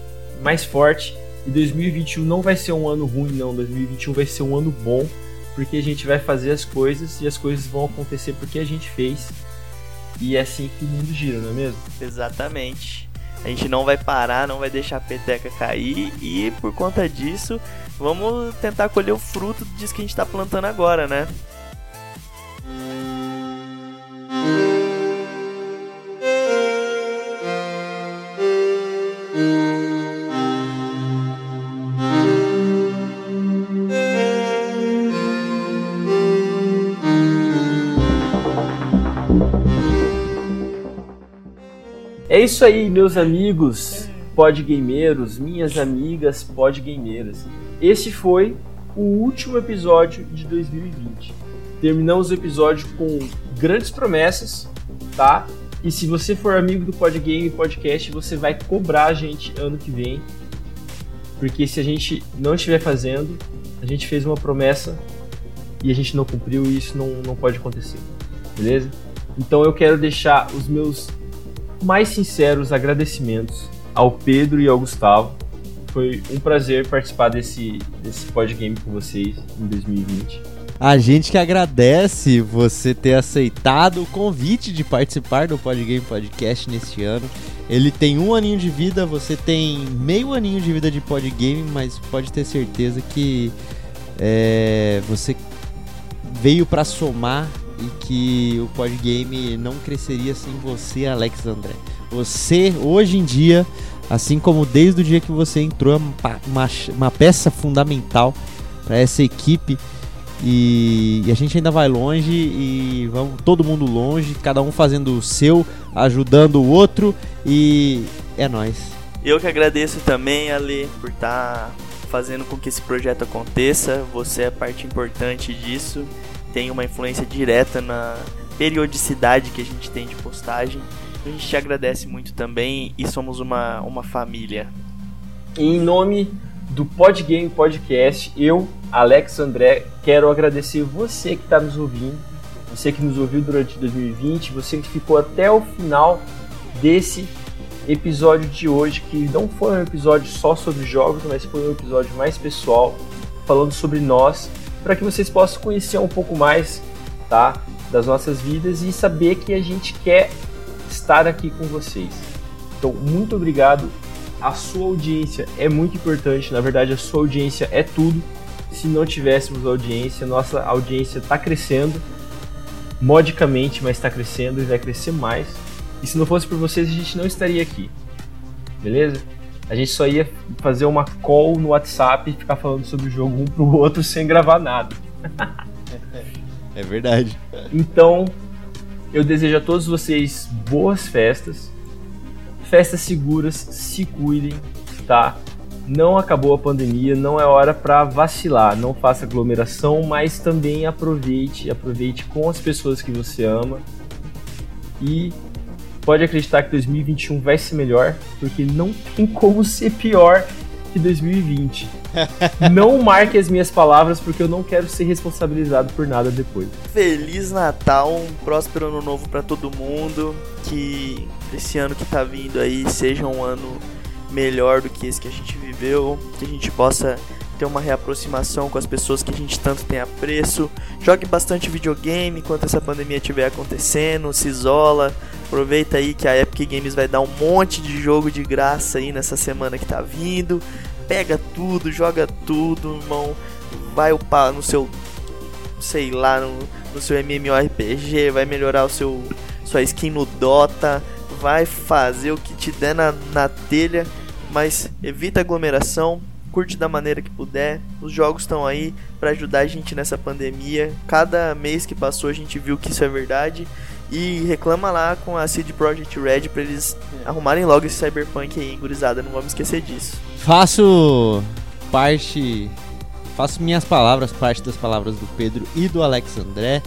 mais forte. E 2021 não vai ser um ano ruim, não. 2021 vai ser um ano bom porque a gente vai fazer as coisas e as coisas vão acontecer porque a gente fez. E é assim que o mundo gira, não é mesmo? Exatamente. A gente não vai parar, não vai deixar a peteca cair e por conta disso, vamos tentar colher o fruto disso que a gente está plantando agora, né? Isso aí, meus amigos podgameiros, minhas amigas podgameiras. Esse foi o último episódio de 2020. Terminamos o episódio com grandes promessas, tá? E se você for amigo do Podgame Podcast, você vai cobrar a gente ano que vem. Porque se a gente não estiver fazendo, a gente fez uma promessa e a gente não cumpriu e isso não, não pode acontecer. Beleza? Então eu quero deixar os meus mais sinceros agradecimentos ao Pedro e ao Gustavo. Foi um prazer participar desse, desse podgame com vocês em 2020. A gente que agradece você ter aceitado o convite de participar do Podgame Podcast neste ano. Ele tem um aninho de vida, você tem meio aninho de vida de Podgame, mas pode ter certeza que é, você veio para somar e que o Podgame não cresceria sem você, Alex André. Você, hoje em dia, assim como desde o dia que você entrou, é uma, uma, peça fundamental para essa equipe. E, e, a gente ainda vai longe e vamos todo mundo longe, cada um fazendo o seu, ajudando o outro e é nós. Eu que agradeço também, Ale, por estar tá fazendo com que esse projeto aconteça. Você é parte importante disso tem uma influência direta na periodicidade que a gente tem de postagem. A gente te agradece muito também e somos uma, uma família. Em nome do Podgame Podcast, eu, Alex André, quero agradecer você que está nos ouvindo, você que nos ouviu durante 2020, você que ficou até o final desse episódio de hoje, que não foi um episódio só sobre jogos, mas foi um episódio mais pessoal, falando sobre nós para que vocês possam conhecer um pouco mais, tá, das nossas vidas e saber que a gente quer estar aqui com vocês. Então, muito obrigado. A sua audiência é muito importante, na verdade, a sua audiência é tudo. Se não tivéssemos audiência, nossa audiência está crescendo modicamente, mas está crescendo e vai crescer mais. E se não fosse por vocês, a gente não estaria aqui. Beleza? A gente só ia fazer uma call no WhatsApp e ficar falando sobre o jogo um pro outro sem gravar nada. é verdade. Então, eu desejo a todos vocês boas festas, festas seguras, se cuidem, tá? Não acabou a pandemia, não é hora para vacilar, não faça aglomeração, mas também aproveite, aproveite com as pessoas que você ama e pode acreditar que 2021 vai ser melhor, porque não tem como ser pior que 2020. não marque as minhas palavras, porque eu não quero ser responsabilizado por nada depois. Feliz Natal, um próspero ano novo para todo mundo. Que esse ano que tá vindo aí seja um ano melhor do que esse que a gente viveu, que a gente possa ter uma reaproximação com as pessoas que a gente tanto tem apreço. Jogue bastante videogame enquanto essa pandemia estiver acontecendo, se isola. Aproveita aí que a Epic Games vai dar um monte de jogo de graça aí nessa semana que tá vindo. Pega tudo, joga tudo, irmão. Vai upar no seu sei lá, no, no seu MMORPG, vai melhorar o seu sua skin no Dota, vai fazer o que te der na, na telha, mas evita aglomeração, curte da maneira que puder. Os jogos estão aí para ajudar a gente nessa pandemia. Cada mês que passou a gente viu que isso é verdade. E reclama lá com a CD Projekt Red pra eles arrumarem logo esse Cyberpunk aí, gurizada. Não vamos esquecer disso. Faço parte. Faço minhas palavras, parte das palavras do Pedro e do Alex André.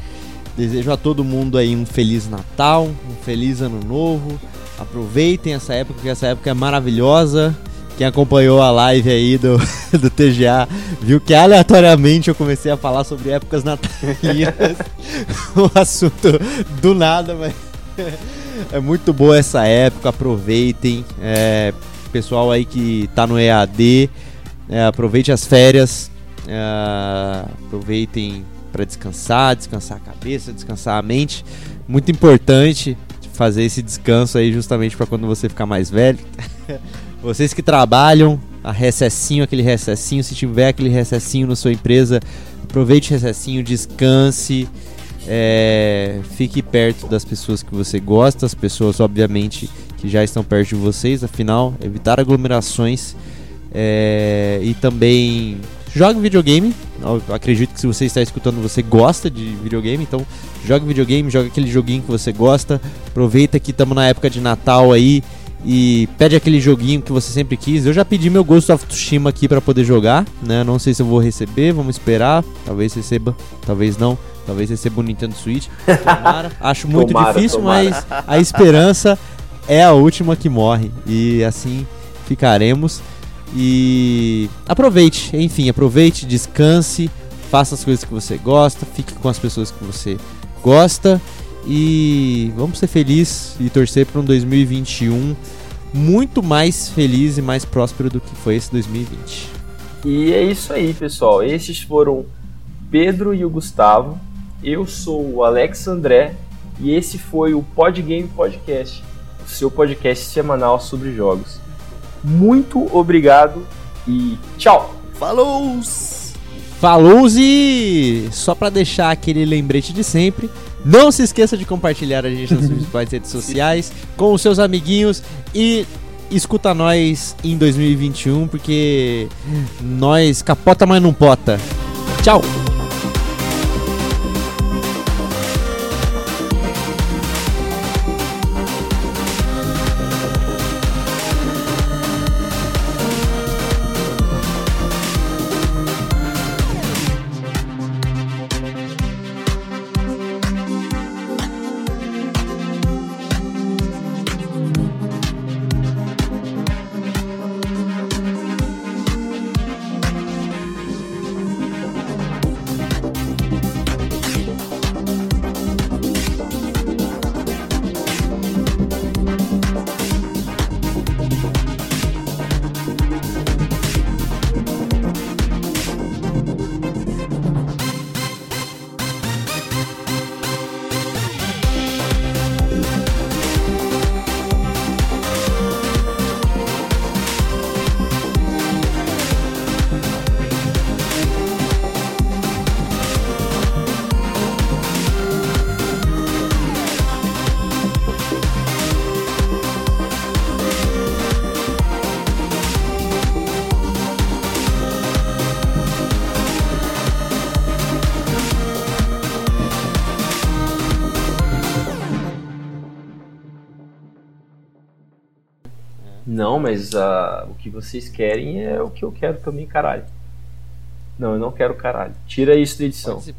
Desejo a todo mundo aí um feliz Natal, um feliz Ano Novo. Aproveitem essa época, porque essa época é maravilhosa. Quem acompanhou a live aí do, do TGA viu que aleatoriamente eu comecei a falar sobre épocas natalinas. um assunto do nada, mas é muito boa essa época. Aproveitem. É, pessoal aí que tá no EAD, é, aproveite as férias. É, aproveitem para descansar, descansar a cabeça, descansar a mente. Muito importante fazer esse descanso aí justamente para quando você ficar mais velho. Vocês que trabalham, a recessinho, aquele recessinho, se tiver aquele recessinho na sua empresa, aproveite o recessinho, descanse, é, fique perto das pessoas que você gosta, as pessoas, obviamente, que já estão perto de vocês, afinal, evitar aglomerações é, e também jogue videogame. Eu acredito que se você está escutando, você gosta de videogame, então jogue videogame, jogue aquele joguinho que você gosta. Aproveita que estamos na época de Natal aí e pede aquele joguinho que você sempre quis. Eu já pedi meu Ghost of Tsushima aqui para poder jogar, né? Não sei se eu vou receber, vamos esperar. Talvez receba, talvez não. Talvez receba o Nintendo Switch. Tomara. Acho muito Tomara, difícil, tomara. mas a esperança é a última que morre. E assim ficaremos. E aproveite, enfim, aproveite, descanse, faça as coisas que você gosta, fique com as pessoas que você gosta. E vamos ser felizes e torcer para um 2021 muito mais feliz e mais próspero do que foi esse 2020. E é isso aí, pessoal. Esses foram Pedro e o Gustavo. Eu sou o Alex André e esse foi o Podgame Podcast, o seu podcast semanal sobre jogos. Muito obrigado e tchau! Falou! Falou e só para deixar aquele lembrete de sempre, não se esqueça de compartilhar a gente nas principais redes sociais com os seus amiguinhos e escuta nós em 2021 porque nós capota mas não pota. Tchau. Vocês querem é o que eu quero também, caralho. Não, eu não quero caralho. Tira isso da edição. Pode,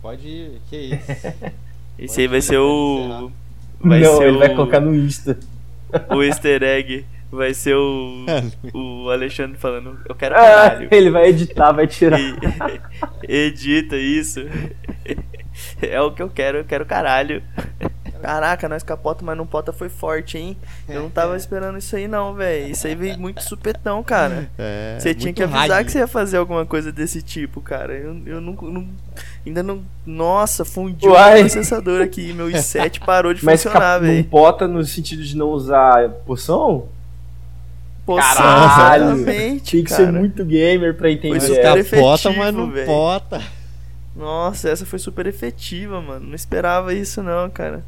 pode que isso. Esse aí vai ser o. Vai não, ser ele o, vai colocar no Insta. o easter egg. Vai ser o. O Alexandre falando, eu quero Ah, caralho. ele vai editar, vai tirar. E- edita isso. É o que eu quero, eu quero caralho. Caraca, nós capota, mas não pota foi forte, hein? Eu não tava esperando isso aí não, velho. Isso aí veio muito supetão, cara. É, Você tinha que avisar rádio. que você ia fazer alguma coisa desse tipo, cara. Eu, eu não, não- Ainda não. Nossa, fundiu Uai. o processador aqui. Meu i7 parou de Mas funcionar, cap- não velho. pota no sentido de não usar poção? Poção, Caralho! exatamente, Tinha que cara. ser muito gamer pra entender. Foi super efetivo, capota, mas não velho. pota. Nossa, essa foi super efetiva, mano. Não esperava isso não, cara.